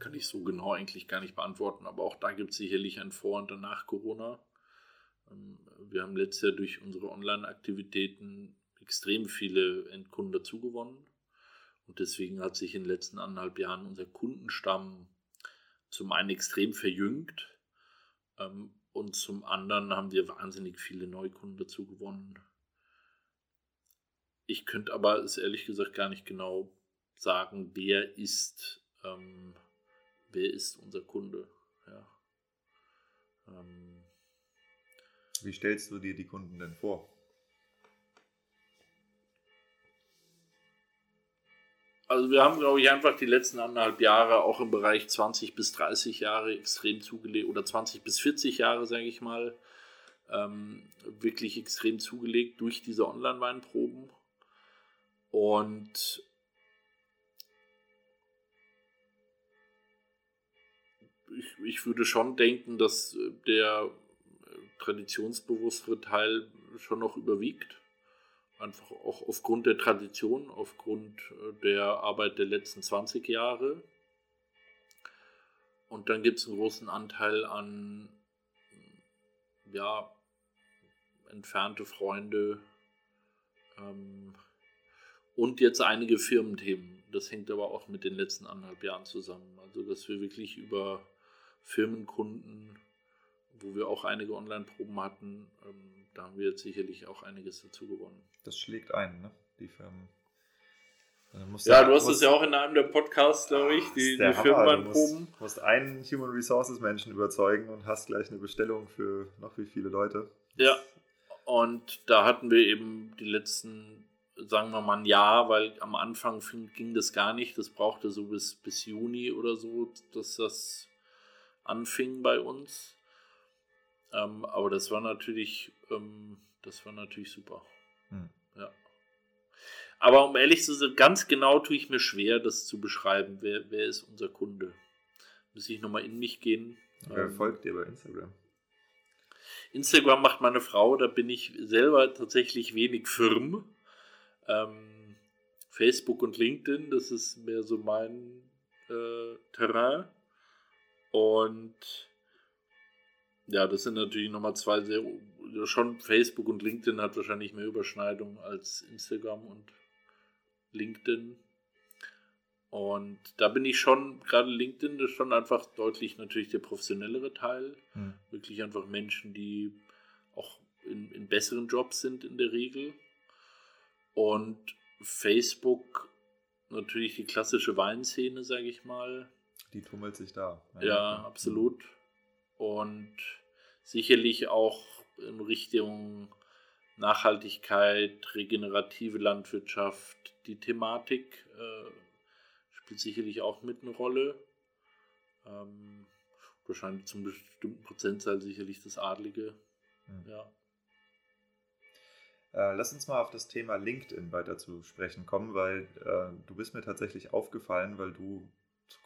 Kann ich so genau eigentlich gar nicht beantworten, aber auch da gibt es sicherlich ein Vor- und Danach Corona. Ähm, wir haben letztes Jahr durch unsere Online-Aktivitäten extrem viele Endkunden dazugewonnen. Und deswegen hat sich in den letzten anderthalb Jahren unser Kundenstamm zum einen extrem verjüngt ähm, und zum anderen haben wir wahnsinnig viele Neukunden dazu gewonnen. Ich könnte aber es ehrlich gesagt gar nicht genau sagen, wer ist, ähm, wer ist unser Kunde. Ja. Ähm. Wie stellst du dir die Kunden denn vor? Also wir haben, glaube ich, einfach die letzten anderthalb Jahre auch im Bereich 20 bis 30 Jahre extrem zugelegt oder 20 bis 40 Jahre, sage ich mal, ähm, wirklich extrem zugelegt durch diese Online-Weinproben. Und ich, ich würde schon denken, dass der traditionsbewusstere Teil schon noch überwiegt. Einfach auch aufgrund der Tradition, aufgrund äh, der Arbeit der letzten 20 Jahre. Und dann gibt es einen großen Anteil an ja, entfernte Freunde ähm, und jetzt einige Firmenthemen. Das hängt aber auch mit den letzten anderthalb Jahren zusammen. Also, dass wir wirklich über Firmenkunden, wo wir auch einige Online-Proben hatten, ähm, da haben wir jetzt sicherlich auch einiges dazu gewonnen. Das schlägt ein, ne? Die Firmen. Ja, du hast es ja auch in einem der Podcasts, glaube ich, die, die Firmenproben. Du musst, einen Human Resources Menschen überzeugen und hast gleich eine Bestellung für noch wie viele Leute. Ja, und da hatten wir eben die letzten, sagen wir mal ein Jahr, weil am Anfang ging das gar nicht. Das brauchte so bis, bis Juni oder so, dass das anfing bei uns. Ähm, aber das war natürlich, ähm, das war natürlich super. Hm. Ja. Aber um ehrlich zu sein, ganz genau tue ich mir schwer, das zu beschreiben. Wer, wer ist unser Kunde? Muss ich nochmal in mich gehen. Wer ähm, folgt dir bei Instagram? Instagram macht meine Frau, da bin ich selber tatsächlich wenig firm. Ähm, Facebook und LinkedIn, das ist mehr so mein äh, Terrain. Und ja, das sind natürlich nochmal zwei sehr, schon Facebook und LinkedIn hat wahrscheinlich mehr Überschneidung als Instagram und LinkedIn. Und da bin ich schon, gerade LinkedIn ist schon einfach deutlich natürlich der professionellere Teil. Hm. Wirklich einfach Menschen, die auch in, in besseren Jobs sind in der Regel. Und Facebook natürlich die klassische Weinszene, sage ich mal. Die tummelt sich da. Ja, ja absolut und sicherlich auch in Richtung Nachhaltigkeit, regenerative Landwirtschaft, die Thematik äh, spielt sicherlich auch mit eine Rolle. Ähm, wahrscheinlich zum bestimmten Prozentzahl sicherlich das Adlige. Mhm. Ja. Äh, lass uns mal auf das Thema LinkedIn weiter zu sprechen kommen, weil äh, du bist mir tatsächlich aufgefallen, weil du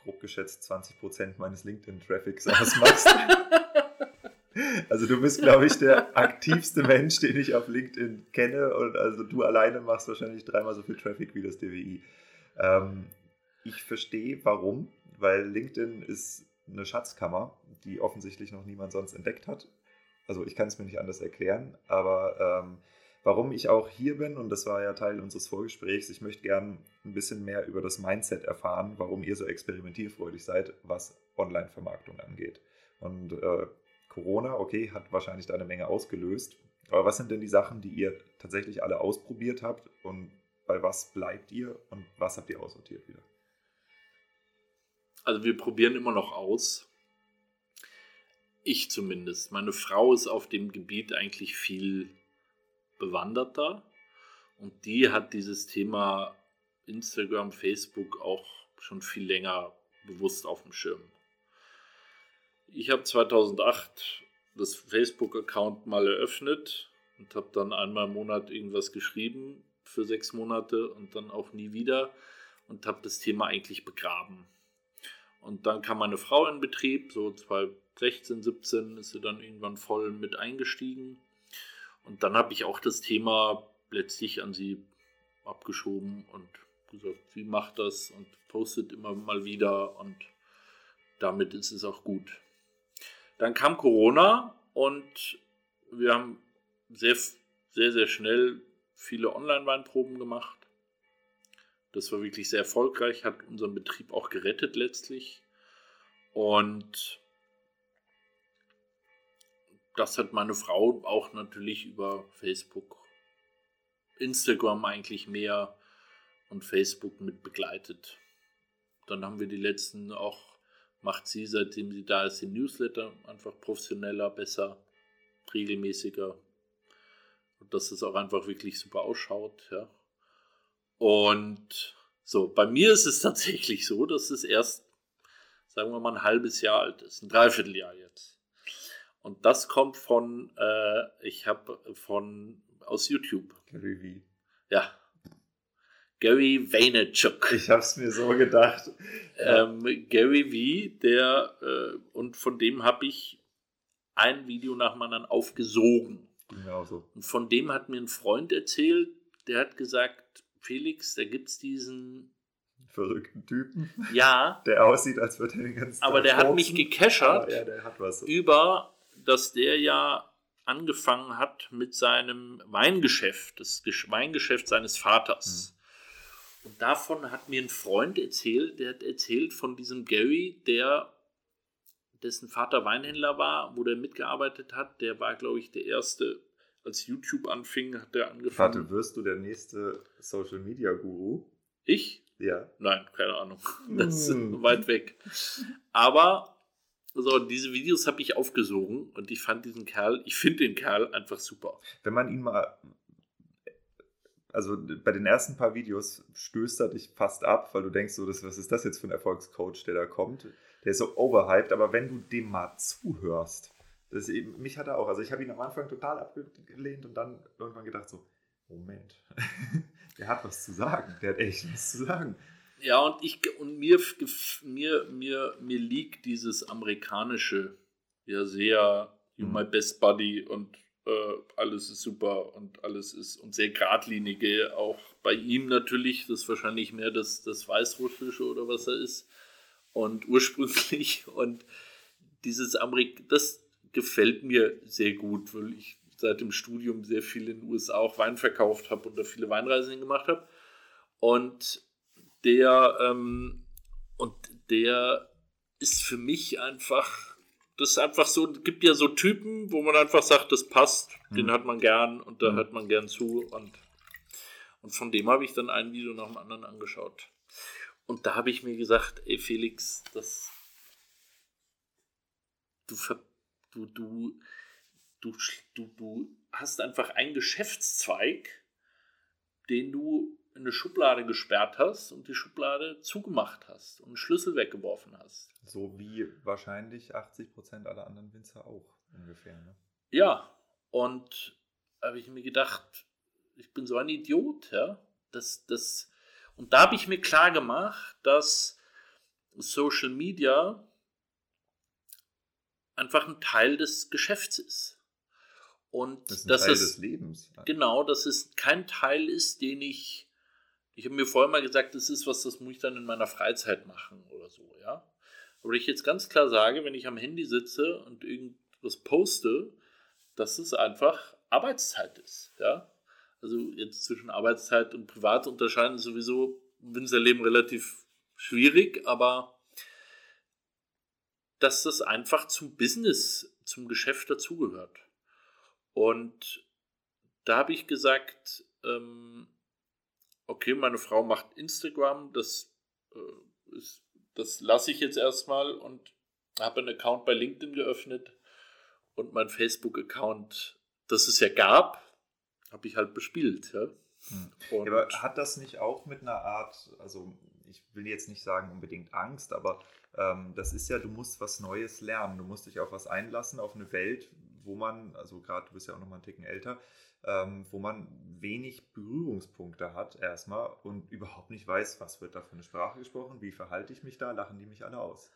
grob geschätzt 20% meines LinkedIn-Traffics ausmachst. also du bist, glaube ich, der aktivste Mensch, den ich auf LinkedIn kenne. Und also du alleine machst wahrscheinlich dreimal so viel Traffic wie das DWI. Ähm, ich verstehe warum, weil LinkedIn ist eine Schatzkammer, die offensichtlich noch niemand sonst entdeckt hat. Also ich kann es mir nicht anders erklären, aber ähm, warum ich auch hier bin, und das war ja Teil unseres Vorgesprächs, ich möchte gern ein bisschen mehr über das Mindset erfahren, warum ihr so experimentierfreudig seid, was Online-Vermarktung angeht. Und äh, Corona, okay, hat wahrscheinlich da eine Menge ausgelöst. Aber was sind denn die Sachen, die ihr tatsächlich alle ausprobiert habt und bei was bleibt ihr und was habt ihr aussortiert wieder? Also wir probieren immer noch aus. Ich zumindest. Meine Frau ist auf dem Gebiet eigentlich viel bewanderter. Und die hat dieses Thema Instagram, Facebook auch schon viel länger bewusst auf dem Schirm. Ich habe 2008 das Facebook-Account mal eröffnet und habe dann einmal im Monat irgendwas geschrieben für sechs Monate und dann auch nie wieder und habe das Thema eigentlich begraben. Und dann kam meine Frau in Betrieb, so 2016, 17 ist sie dann irgendwann voll mit eingestiegen. Und dann habe ich auch das Thema letztlich an sie abgeschoben und gesagt, sie macht das und postet immer mal wieder und damit ist es auch gut. Dann kam Corona und wir haben sehr, sehr, sehr schnell viele Online-Weinproben gemacht. Das war wirklich sehr erfolgreich, hat unseren Betrieb auch gerettet letztlich. Und das hat meine Frau auch natürlich über Facebook, Instagram eigentlich mehr und Facebook mit begleitet. Dann haben wir die letzten auch, macht sie, seitdem sie da ist, den Newsletter einfach professioneller, besser, regelmäßiger. Und dass es auch einfach wirklich super ausschaut, ja. Und so, bei mir ist es tatsächlich so, dass es erst, sagen wir mal, ein halbes Jahr alt ist, ein Dreivierteljahr jetzt. Und das kommt von, äh, ich habe von, aus YouTube. Gary V. Ja. Gary Vaynerchuk. Ich habe es mir so gedacht. Ähm, Gary V, der, äh, und von dem habe ich ein Video nach dem anderen aufgesogen. Genau so. Und von dem hat mir ein Freund erzählt, der hat gesagt, Felix, da gibt es diesen verrückten Typen. Ja. Der aussieht, als würde er den ganzen Aber Tag der hat mich gekeschert Ja, der hat was. über, dass der ja angefangen hat mit seinem Weingeschäft, das Gesch- Weingeschäft seines Vaters. Und davon hat mir ein Freund erzählt, der hat erzählt von diesem Gary, der dessen Vater Weinhändler war, wo der mitgearbeitet hat. Der war, glaube ich, der erste, als YouTube anfing, hat der angefangen. Warte, wirst du der nächste Social Media Guru? Ich? Ja. Nein, keine Ahnung. Das ist Hm. weit weg. Aber so, diese Videos habe ich aufgesogen und ich fand diesen Kerl, ich finde den Kerl einfach super. Wenn man ihn mal. Also bei den ersten paar Videos stößt er dich fast ab, weil du denkst so, das, was ist das jetzt für ein Erfolgscoach, der da kommt? Der ist so overhyped, aber wenn du dem mal zuhörst, das eben, mich hat er auch, also ich habe ihn am Anfang total abgelehnt und dann irgendwann gedacht so, Moment, der hat was zu sagen, der hat echt was zu sagen. Ja, und ich und mir, mir, mir, mir liegt dieses amerikanische ja sehr You Mhm. my best buddy und äh, alles ist super und alles ist und sehr geradlinige, auch bei ihm natürlich, das ist wahrscheinlich mehr das, das Weißrussische oder was er ist. Und ursprünglich und dieses Amerik das gefällt mir sehr gut, weil ich seit dem Studium sehr viel in den USA auch Wein verkauft habe und da viele Weinreisen gemacht habe. Und der, ähm, und der ist für mich einfach, das ist einfach so, gibt ja so Typen, wo man einfach sagt, das passt, den Mhm. hat man gern und da Mhm. hört man gern zu und, und von dem habe ich dann ein Video nach dem anderen angeschaut. Und da habe ich mir gesagt, ey Felix, das, du, du, du, du, du, du hast einfach einen Geschäftszweig, den du eine Schublade gesperrt hast und die Schublade zugemacht hast und einen Schlüssel weggeworfen hast. So wie wahrscheinlich 80% aller anderen Winzer auch ungefähr. Ne? Ja, und habe ich mir gedacht, ich bin so ein Idiot, ja. Das, das, und da habe ich mir klar gemacht, dass Social Media einfach ein Teil des Geschäfts ist. Und Das ist ein dass Teil es, des Lebens. Genau, dass es kein Teil ist, den ich. Ich habe mir vorher mal gesagt, das ist was, das muss ich dann in meiner Freizeit machen oder so, ja. Aber ich jetzt ganz klar sage, wenn ich am Handy sitze und irgendwas poste, dass es einfach Arbeitszeit ist, ja. Also jetzt zwischen Arbeitszeit und Privat unterscheiden ist sowieso im Winzerleben relativ schwierig, aber dass das einfach zum Business, zum Geschäft dazugehört. Und da habe ich gesagt, ähm, okay, meine Frau macht Instagram, das, äh, ist, das lasse ich jetzt erstmal und habe einen Account bei LinkedIn geöffnet und mein Facebook-Account, das es ja gab, habe ich halt bespielt. Ja? Hm. Aber hat das nicht auch mit einer Art, also ich will jetzt nicht sagen unbedingt Angst, aber ähm, das ist ja, du musst was Neues lernen. Du musst dich auf was einlassen, auf eine Welt, wo man, also gerade du bist ja auch noch mal einen Ticken älter, ähm, wo man wenig Berührungspunkte hat erstmal und überhaupt nicht weiß, was wird da für eine Sprache gesprochen, wie verhalte ich mich da, lachen die mich alle aus.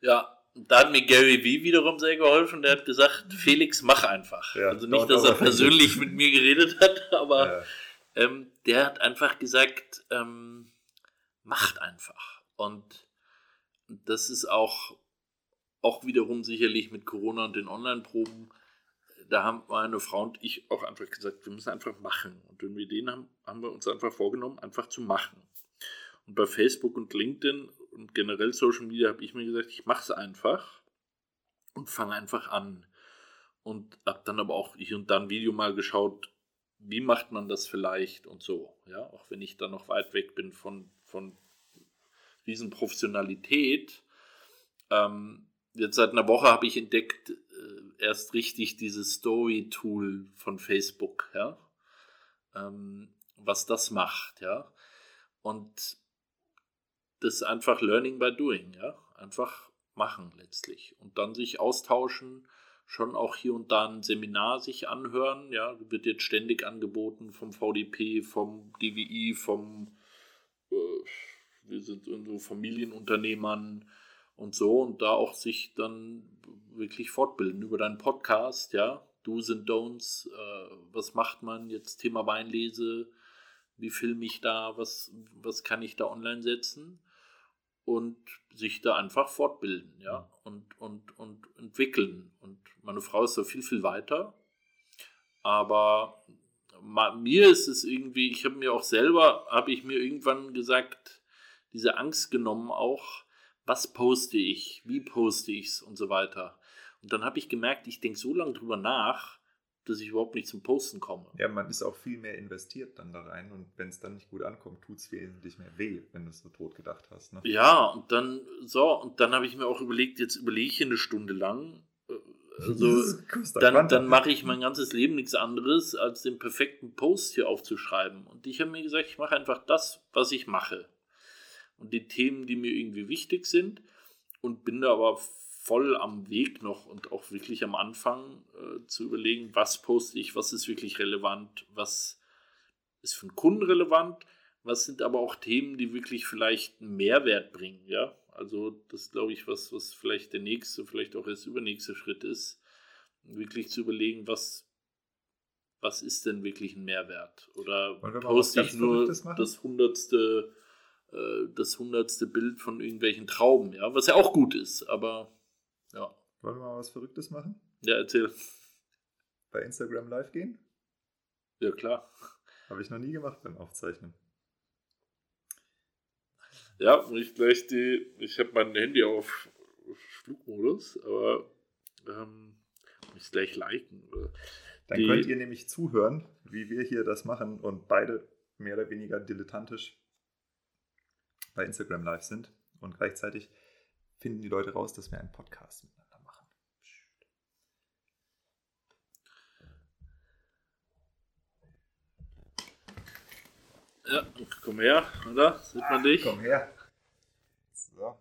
Ja, da hat mir Gary Vee wiederum sehr geholfen. Der hat gesagt, Felix, mach einfach. Ja, also nicht, dass er persönlich mit mir geredet hat, aber ja. ähm, der hat einfach gesagt, ähm, macht einfach. Und das ist auch, auch wiederum sicherlich mit Corona und den Online-Proben. Da haben meine Frau und ich auch einfach gesagt, wir müssen einfach machen. Und wenn wir den haben, haben wir uns einfach vorgenommen, einfach zu machen. Und bei Facebook und LinkedIn und generell Social Media habe ich mir gesagt, ich mache es einfach und fange einfach an. Und habe dann aber auch hier und da ein Video mal geschaut, wie macht man das vielleicht und so. Ja, auch wenn ich da noch weit weg bin von, von Riesenprofessionalität. Ähm, jetzt seit einer Woche habe ich entdeckt, äh, erst richtig dieses Story-Tool von Facebook, ja. Ähm, was das macht, ja. Und das ist einfach Learning by Doing, ja. Einfach machen letztlich. Und dann sich austauschen, schon auch hier und da ein Seminar sich anhören, ja. Wird jetzt ständig angeboten vom VDP, vom DWI, vom äh, wir sind so Familienunternehmern und so und da auch sich dann wirklich fortbilden über deinen Podcast, ja, Do's and Don'ts, äh, was macht man jetzt? Thema Weinlese, wie filme ich da, was, was kann ich da online setzen? Und sich da einfach fortbilden, ja, und, und, und entwickeln. Und meine Frau ist da viel, viel weiter, aber mir ist es irgendwie, ich habe mir auch selber, habe ich mir irgendwann gesagt, diese Angst genommen auch, was poste ich, wie poste ich es und so weiter. Und dann habe ich gemerkt, ich denke so lange drüber nach, dass ich überhaupt nicht zum Posten komme. Ja, man ist auch viel mehr investiert dann da rein und wenn es dann nicht gut ankommt, tut es wesentlich mehr weh, wenn du es so tot gedacht hast. Ne? Ja, und dann, so, und dann habe ich mir auch überlegt, jetzt überlege ich eine Stunde lang. Äh, also, dann, dann mache ich mein ganzes Leben nichts anderes, als den perfekten Post hier aufzuschreiben. Und ich habe mir gesagt, ich mache einfach das, was ich mache und die Themen, die mir irgendwie wichtig sind und bin da aber voll am Weg noch und auch wirklich am Anfang äh, zu überlegen, was poste ich, was ist wirklich relevant, was ist für einen Kunden relevant, was sind aber auch Themen, die wirklich vielleicht einen Mehrwert bringen, ja. Also das glaube ich, was, was vielleicht der nächste, vielleicht auch erst übernächste Schritt ist, wirklich zu überlegen, was, was ist denn wirklich ein Mehrwert? Oder poste ich nur das hundertste äh, das hundertste Bild von irgendwelchen Trauben, ja, was ja auch gut ist, aber ja. Wollen wir mal was Verrücktes machen? Ja, erzähl. Bei Instagram live gehen? Ja, klar. Habe ich noch nie gemacht beim Aufzeichnen. Ja, ich gleich die, ich habe mein Handy auf Flugmodus, aber ähm, ich gleich liken. Dann die, könnt ihr nämlich zuhören, wie wir hier das machen und beide mehr oder weniger dilettantisch bei Instagram live sind. Und gleichzeitig finden die Leute raus, dass wir einen Podcast miteinander machen. Ja, komm her, oder? Sieht man dich? Komm her. So.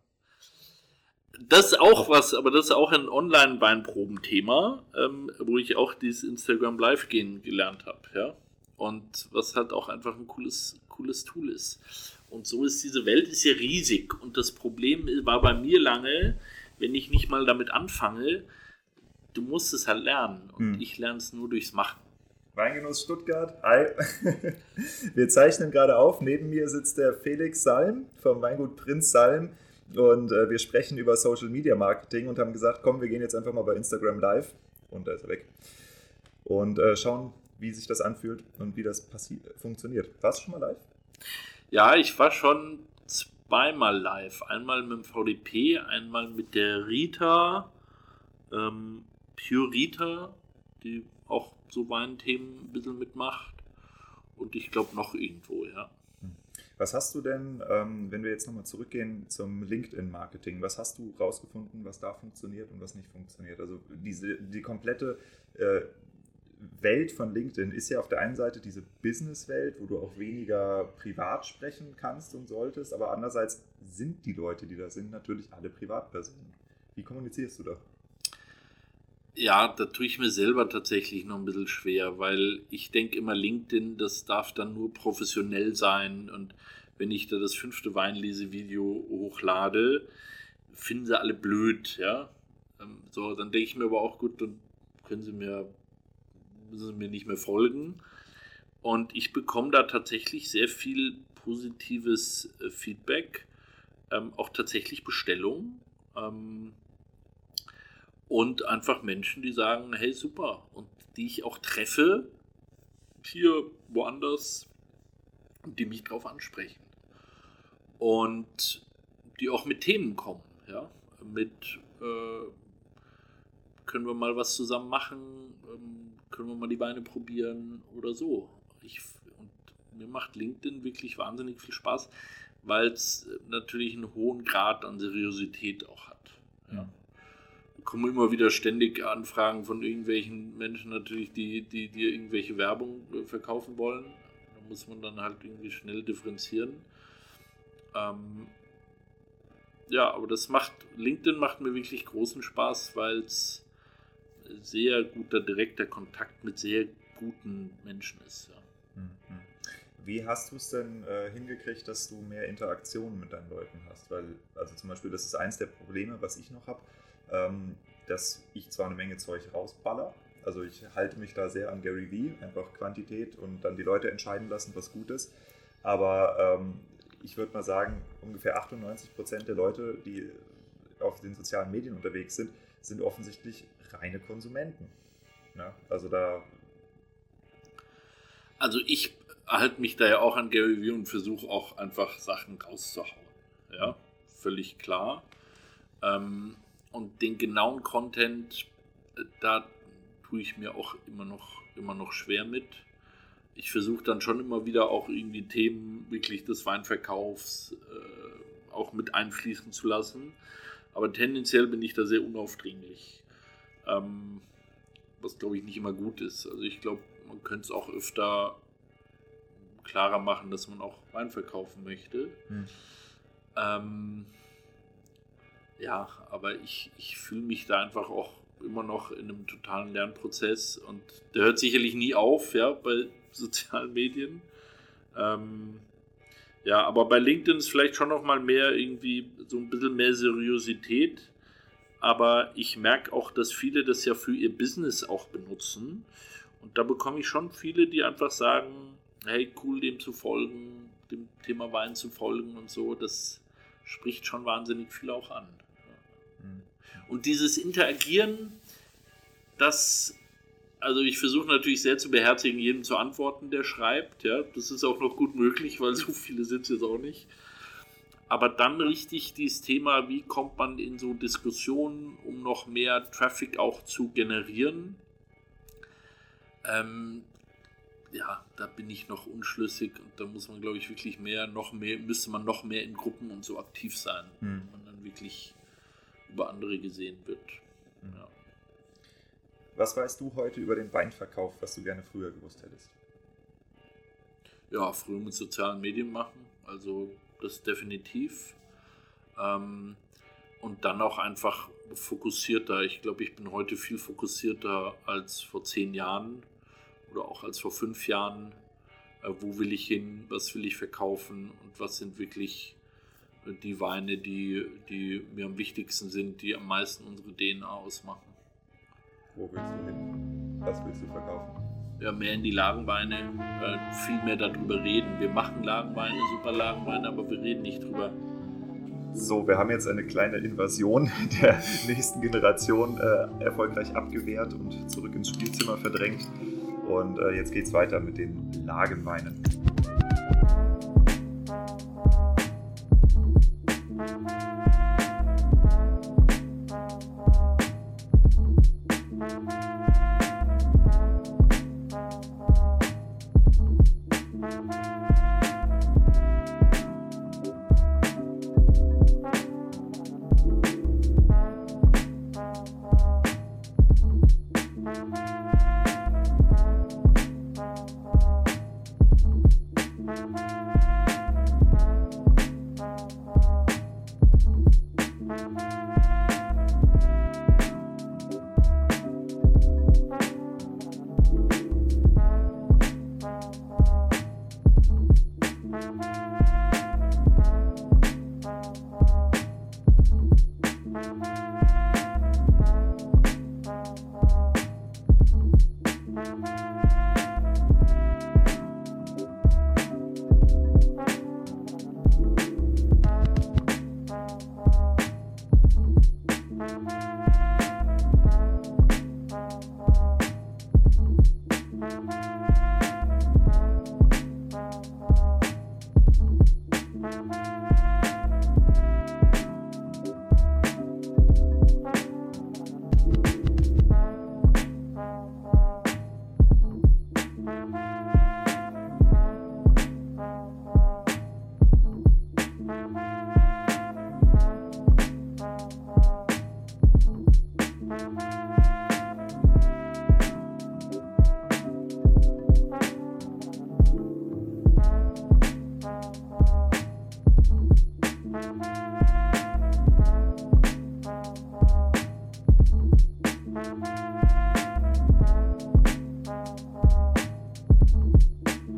Das ist auch was, aber das ist auch ein Online-Weinprobenthema, ähm, wo ich auch dieses Instagram Live gehen gelernt habe, ja. Und was halt auch einfach ein cooles, cooles Tool ist. Und so ist diese Welt ist ja riesig. Und das Problem war bei mir lange, wenn ich nicht mal damit anfange, du musst es halt lernen. Und hm. ich lerne es nur durchs Machen. Weingenuss Stuttgart, hi. Wir zeichnen gerade auf. Neben mir sitzt der Felix Salm vom Weingut Prinz Salm. Und äh, wir sprechen über Social Media Marketing und haben gesagt, komm, wir gehen jetzt einfach mal bei Instagram live. Und da ist er weg. Und äh, schauen, wie sich das anfühlt und wie das funktioniert. Warst du schon mal live? Ja, ich war schon zweimal live. Einmal mit dem VDP, einmal mit der Rita, ähm, Pure Rita, die auch so Weinthemen ein bisschen mitmacht. Und ich glaube noch irgendwo, ja. Was hast du denn, ähm, wenn wir jetzt nochmal zurückgehen zum LinkedIn-Marketing, was hast du rausgefunden, was da funktioniert und was nicht funktioniert? Also diese, die komplette äh, Welt von LinkedIn ist ja auf der einen Seite diese Business-Welt, wo du auch weniger privat sprechen kannst und solltest, aber andererseits sind die Leute, die da sind, natürlich alle Privatpersonen. Wie kommunizierst du da? Ja, da tue ich mir selber tatsächlich noch ein bisschen schwer, weil ich denke immer, LinkedIn, das darf dann nur professionell sein. Und wenn ich da das fünfte Weinlese-Video hochlade, finden sie alle blöd, ja. Ähm, so, dann denke ich mir aber auch, gut, dann können sie mir, müssen sie mir nicht mehr folgen. Und ich bekomme da tatsächlich sehr viel positives äh, Feedback, ähm, auch tatsächlich Bestellungen. Ähm, und einfach Menschen, die sagen, hey super, und die ich auch treffe, hier woanders, die mich drauf ansprechen. Und die auch mit Themen kommen, ja, mit äh, können wir mal was zusammen machen, ähm, können wir mal die Weine probieren oder so. Ich, und mir macht LinkedIn wirklich wahnsinnig viel Spaß, weil es natürlich einen hohen Grad an Seriosität auch hat. Ja kommen immer wieder ständig Anfragen von irgendwelchen Menschen natürlich, die, die dir irgendwelche Werbung äh, verkaufen wollen. Da muss man dann halt irgendwie schnell differenzieren. Ähm, ja, aber das macht, LinkedIn macht mir wirklich großen Spaß, weil es sehr guter direkter Kontakt mit sehr guten Menschen ist. Ja. Mhm. Wie hast du es denn äh, hingekriegt, dass du mehr Interaktionen mit deinen Leuten hast? Weil, also zum Beispiel, das ist eins der Probleme, was ich noch habe ähm, dass ich zwar eine Menge Zeug rausballer, also ich halte mich da sehr an Gary Vee, einfach Quantität und dann die Leute entscheiden lassen, was gut ist. Aber ähm, ich würde mal sagen, ungefähr 98 Prozent der Leute, die auf den sozialen Medien unterwegs sind, sind offensichtlich reine Konsumenten. Ja, also da. Also ich halte mich da ja auch an Gary Vee und versuche auch einfach Sachen rauszuhauen. Ja, völlig klar. Ähm, und den genauen Content, äh, da tue ich mir auch immer noch, immer noch schwer mit. Ich versuche dann schon immer wieder auch irgendwie Themen wirklich des Weinverkaufs äh, auch mit einfließen zu lassen. Aber tendenziell bin ich da sehr unaufdringlich. Ähm, was glaube ich nicht immer gut ist. Also ich glaube, man könnte es auch öfter klarer machen, dass man auch Wein verkaufen möchte. Hm. Ähm, ja, aber ich, ich fühle mich da einfach auch immer noch in einem totalen Lernprozess und der hört sicherlich nie auf, ja, bei sozialen Medien. Ähm, ja, aber bei LinkedIn ist vielleicht schon noch mal mehr irgendwie so ein bisschen mehr Seriosität. Aber ich merke auch, dass viele das ja für ihr Business auch benutzen. Und da bekomme ich schon viele, die einfach sagen, hey, cool, dem zu folgen, dem Thema Wein zu folgen und so. Das spricht schon wahnsinnig viel auch an. Und dieses Interagieren, das, also ich versuche natürlich sehr zu beherzigen, jedem zu antworten, der schreibt. Ja, das ist auch noch gut möglich, weil so viele sind es jetzt auch nicht. Aber dann richtig dieses Thema, wie kommt man in so Diskussionen, um noch mehr Traffic auch zu generieren. Ähm, ja, da bin ich noch unschlüssig und da muss man, glaube ich, wirklich mehr, noch mehr, müsste man noch mehr in Gruppen und so aktiv sein, hm. wenn man dann wirklich über andere gesehen wird. Mhm. Ja. Was weißt du heute über den Weinverkauf, was du gerne früher gewusst hättest? Ja, früher mit sozialen Medien machen, also das definitiv. Ähm, und dann auch einfach fokussierter. Ich glaube, ich bin heute viel fokussierter als vor zehn Jahren oder auch als vor fünf Jahren. Äh, wo will ich hin? Was will ich verkaufen? Und was sind wirklich die Weine, die, die mir am wichtigsten sind, die am meisten unsere DNA ausmachen. Wo willst du hin? Was willst du verkaufen? Ja, mehr in die Lagenweine, äh, viel mehr darüber reden. Wir machen Lagenweine, super Lagenweine, aber wir reden nicht drüber. So, wir haben jetzt eine kleine Invasion der nächsten Generation äh, erfolgreich abgewehrt und zurück ins Spielzimmer verdrängt. Und äh, jetzt geht's weiter mit den Lagenweinen. Musik Bye.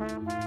Wir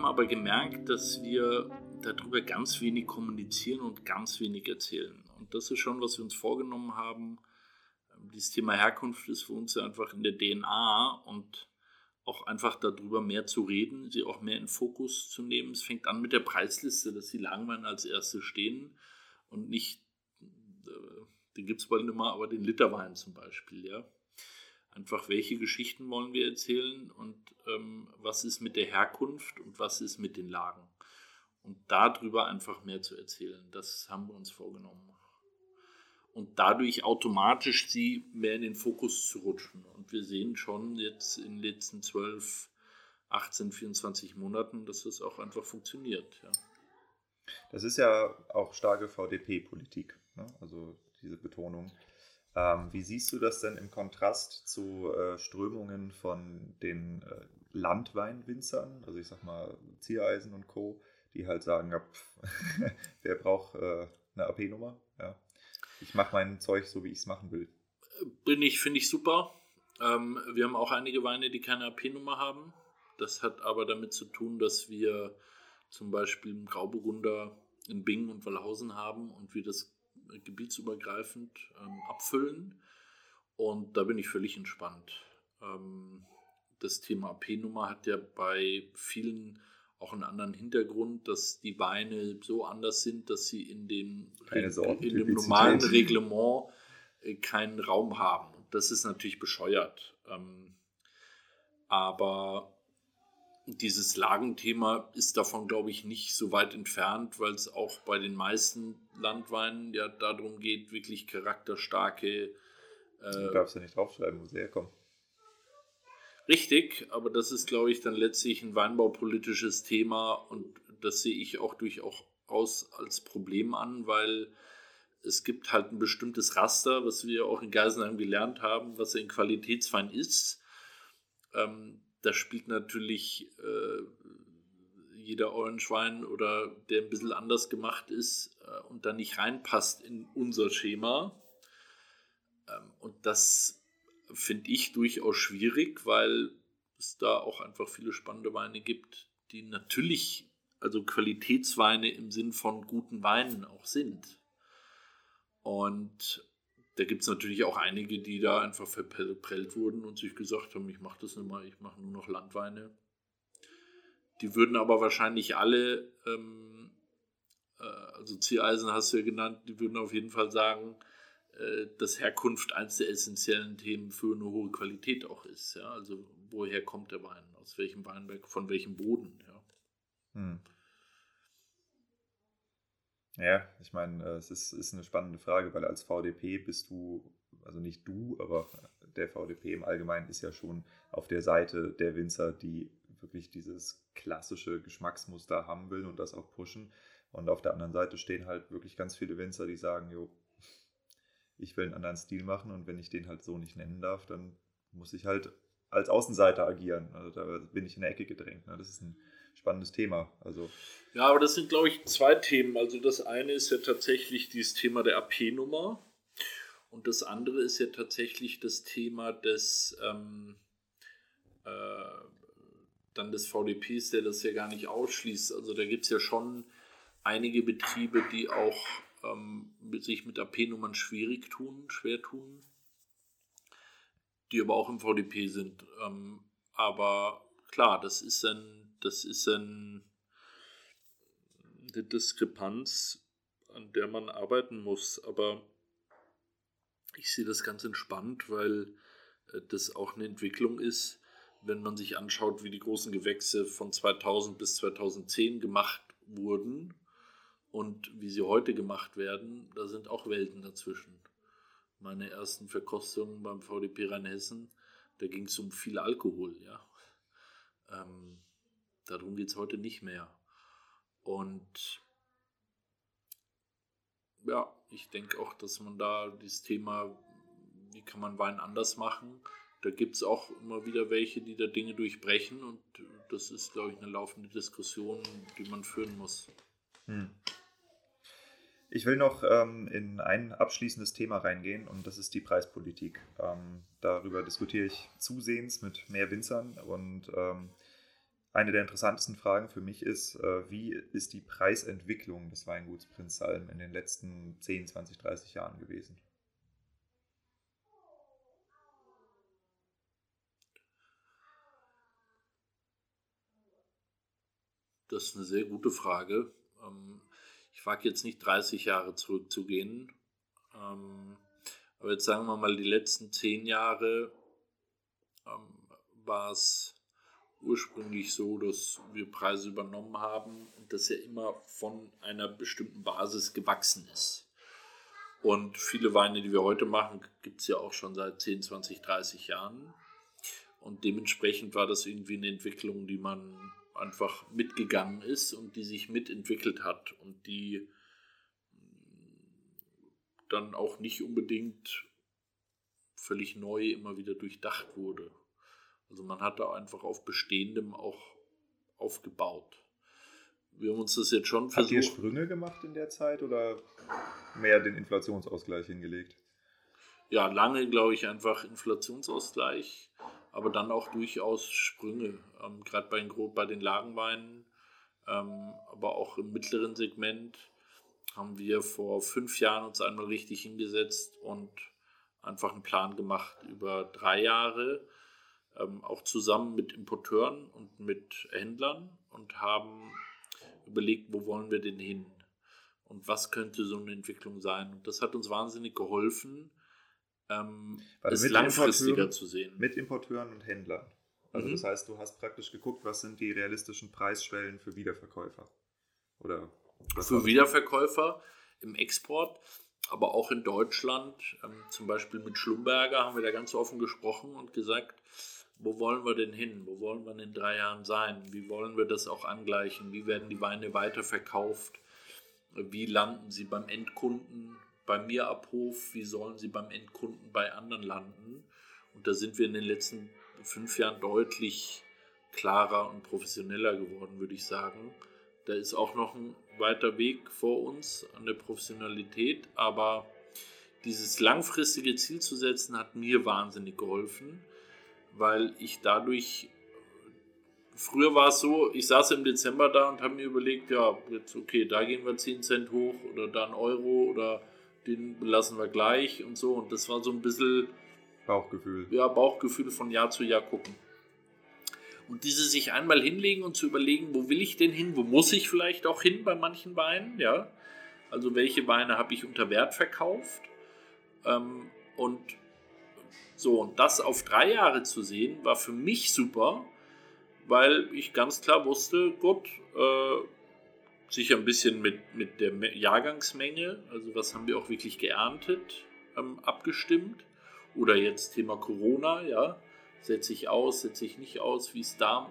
haben aber gemerkt, dass wir darüber ganz wenig kommunizieren und ganz wenig erzählen. Und das ist schon, was wir uns vorgenommen haben. Ähm, dieses Thema Herkunft ist für uns einfach in der DNA und auch einfach darüber mehr zu reden, sie auch mehr in Fokus zu nehmen. Es fängt an mit der Preisliste, dass die Lagenweine als erste stehen und nicht, äh, den gibt es bald nicht mehr, aber den Literwein zum Beispiel, ja. Einfach, welche Geschichten wollen wir erzählen und was ist mit der Herkunft und was ist mit den Lagen. Und darüber einfach mehr zu erzählen, das haben wir uns vorgenommen. Und dadurch automatisch sie mehr in den Fokus zu rutschen. Und wir sehen schon jetzt in den letzten 12, 18, 24 Monaten, dass das auch einfach funktioniert. Ja. Das ist ja auch starke VDP-Politik, ne? also diese Betonung. Ähm, wie siehst du das denn im Kontrast zu äh, Strömungen von den äh, Landweinwinzern, also ich sag mal Ziereisen und Co., die halt sagen, ja, wer braucht äh, eine AP-Nummer? Ja. Ich mache mein Zeug so, wie ich es machen will. Bin ich, finde ich super. Ähm, wir haben auch einige Weine, die keine AP-Nummer haben. Das hat aber damit zu tun, dass wir zum Beispiel im Grauburgunder in Bingen und Wallhausen haben und wir das gebietsübergreifend ähm, abfüllen. Und da bin ich völlig entspannt. Ähm, das Thema AP-Nummer hat ja bei vielen auch einen anderen Hintergrund, dass die Weine so anders sind, dass sie in dem, in dem normalen Reglement äh, keinen Raum haben. Und das ist natürlich bescheuert. Ähm, aber dieses Lagenthema ist davon, glaube ich, nicht so weit entfernt, weil es auch bei den meisten Landweinen ja darum geht, wirklich charakterstarke. Äh, du darfst ja nicht draufschreiben, wo sie herkommen. Richtig, aber das ist, glaube ich, dann letztlich ein weinbaupolitisches Thema und das sehe ich auch durchaus als Problem an, weil es gibt halt ein bestimmtes Raster, was wir auch in Geisenheim gelernt haben, was ein Qualitätswein ist. Ähm, da spielt natürlich äh, jeder Orangewein oder der ein bisschen anders gemacht ist äh, und da nicht reinpasst in unser Schema. Ähm, und das finde ich durchaus schwierig, weil es da auch einfach viele spannende Weine gibt, die natürlich, also Qualitätsweine im Sinn von guten Weinen auch sind. Und da gibt es natürlich auch einige, die da einfach verprellt wurden und sich gesagt haben, ich mache das nicht mal, ich mache nur noch Landweine. Die würden aber wahrscheinlich alle, ähm, äh, also Ziereisen hast du ja genannt, die würden auf jeden Fall sagen, dass Herkunft eines der essentiellen Themen für eine hohe Qualität auch ist. Ja? Also woher kommt der Wein, aus welchem Weinberg, von welchem Boden. Ja, hm. ja ich meine, äh, es ist, ist eine spannende Frage, weil als VDP bist du, also nicht du, aber der VDP im Allgemeinen ist ja schon auf der Seite der Winzer, die wirklich dieses klassische Geschmacksmuster haben will und das auch pushen. Und auf der anderen Seite stehen halt wirklich ganz viele Winzer, die sagen, jo, ich will einen anderen Stil machen und wenn ich den halt so nicht nennen darf, dann muss ich halt als Außenseiter agieren. Also da bin ich in der Ecke gedrängt. Ne? Das ist ein spannendes Thema. Also ja, aber das sind, glaube ich, zwei Themen. Also das eine ist ja tatsächlich dieses Thema der AP-Nummer und das andere ist ja tatsächlich das Thema des ähm, äh, dann des VDPs, der das ja gar nicht ausschließt. Also da gibt es ja schon einige Betriebe, die auch ähm, sich mit AP-Nummern schwierig tun, schwer tun, die aber auch im VDP sind. Ähm, aber klar, das ist ein, das ist ein, eine Diskrepanz, an der man arbeiten muss. Aber ich sehe das ganz entspannt, weil äh, das auch eine Entwicklung ist, wenn man sich anschaut, wie die großen Gewächse von 2000 bis 2010 gemacht wurden und wie sie heute gemacht werden, da sind auch Welten dazwischen. Meine ersten Verkostungen beim VDP Rheinhessen, da ging es um viel Alkohol, ja. Ähm, darum geht es heute nicht mehr. Und ja, ich denke auch, dass man da dieses Thema, wie kann man Wein anders machen, da gibt es auch immer wieder welche, die da Dinge durchbrechen und das ist, glaube ich, eine laufende Diskussion, die man führen muss. Hm. Ich will noch ähm, in ein abschließendes Thema reingehen und das ist die Preispolitik. Ähm, darüber diskutiere ich zusehends mit mehr Winzern und ähm, eine der interessantesten Fragen für mich ist, äh, wie ist die Preisentwicklung des Weinguts Prinz Salm in den letzten 10, 20, 30 Jahren gewesen? Das ist eine sehr gute Frage. Ähm, ich wage jetzt nicht 30 Jahre zurückzugehen, ähm, aber jetzt sagen wir mal, die letzten 10 Jahre ähm, war es ursprünglich so, dass wir Preise übernommen haben und das ja immer von einer bestimmten Basis gewachsen ist. Und viele Weine, die wir heute machen, gibt es ja auch schon seit 10, 20, 30 Jahren. Und dementsprechend war das irgendwie eine Entwicklung, die man einfach mitgegangen ist und die sich mitentwickelt hat und die dann auch nicht unbedingt völlig neu immer wieder durchdacht wurde. Also man hat da einfach auf Bestehendem auch aufgebaut. Wir haben uns das jetzt schon versucht. Habt ihr Sprünge gemacht in der Zeit oder mehr den Inflationsausgleich hingelegt? Ja, lange glaube ich einfach Inflationsausgleich aber dann auch durchaus Sprünge, ähm, gerade bei, den, bei den Lagenweinen, ähm, aber auch im mittleren Segment haben wir vor fünf Jahren uns einmal richtig hingesetzt und einfach einen Plan gemacht über drei Jahre, ähm, auch zusammen mit Importeuren und mit Händlern und haben überlegt, wo wollen wir denn hin und was könnte so eine Entwicklung sein. Und das hat uns wahnsinnig geholfen, ähm, ist langfristiger zu sehen. Mit Importeuren und Händlern. Also mhm. das heißt, du hast praktisch geguckt, was sind die realistischen Preisschwellen für Wiederverkäufer? Oder für Wiederverkäufer im Export, aber auch in Deutschland. Ähm, zum Beispiel mit Schlumberger haben wir da ganz offen gesprochen und gesagt, wo wollen wir denn hin? Wo wollen wir in drei Jahren sein? Wie wollen wir das auch angleichen? Wie werden die Weine weiterverkauft? Wie landen sie beim Endkunden? Bei mir ab Hof, wie sollen sie beim Endkunden bei anderen landen? Und da sind wir in den letzten fünf Jahren deutlich klarer und professioneller geworden, würde ich sagen. Da ist auch noch ein weiter Weg vor uns an der Professionalität, aber dieses langfristige Ziel zu setzen hat mir wahnsinnig geholfen, weil ich dadurch früher war es so, ich saß im Dezember da und habe mir überlegt, ja, jetzt okay, da gehen wir 10 Cent hoch oder da ein Euro oder den lassen wir gleich und so. Und das war so ein bisschen Bauchgefühl. Ja, Bauchgefühl von Jahr zu Jahr gucken. Und diese sich einmal hinlegen und zu überlegen, wo will ich denn hin, wo muss ich vielleicht auch hin bei manchen Weinen, ja. Also welche Weine habe ich unter Wert verkauft. Ähm, und so, und das auf drei Jahre zu sehen, war für mich super, weil ich ganz klar wusste, gut, äh, sicher ein bisschen mit, mit der Jahrgangsmenge, also was haben wir auch wirklich geerntet, ähm, abgestimmt. Oder jetzt Thema Corona, ja, setze ich aus, setze ich nicht aus, wie es da,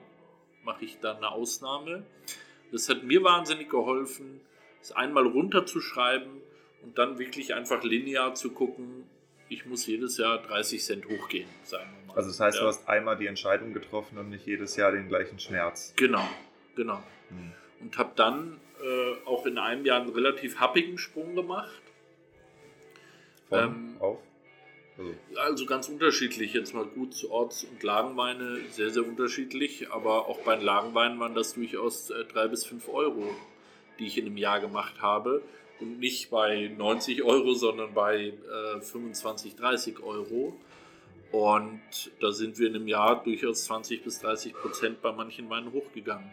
mache ich da eine Ausnahme. Das hat mir wahnsinnig geholfen, es einmal runterzuschreiben und dann wirklich einfach linear zu gucken, ich muss jedes Jahr 30 Cent hochgehen, sagen wir mal. Also das heißt, ja. du hast einmal die Entscheidung getroffen und nicht jedes Jahr den gleichen Schmerz. Genau, genau. Hm. Und habe dann äh, auch in einem Jahr einen relativ happigen Sprung gemacht. Von ähm, auf? Also. also. ganz unterschiedlich. Jetzt mal gut, Orts- und Lagenweine sehr, sehr unterschiedlich. Aber auch bei den Lagenweinen waren das durchaus äh, drei bis fünf Euro, die ich in einem Jahr gemacht habe. Und nicht bei 90 Euro, sondern bei äh, 25, 30 Euro. Und da sind wir in einem Jahr durchaus 20 bis 30 Prozent bei manchen Weinen hochgegangen.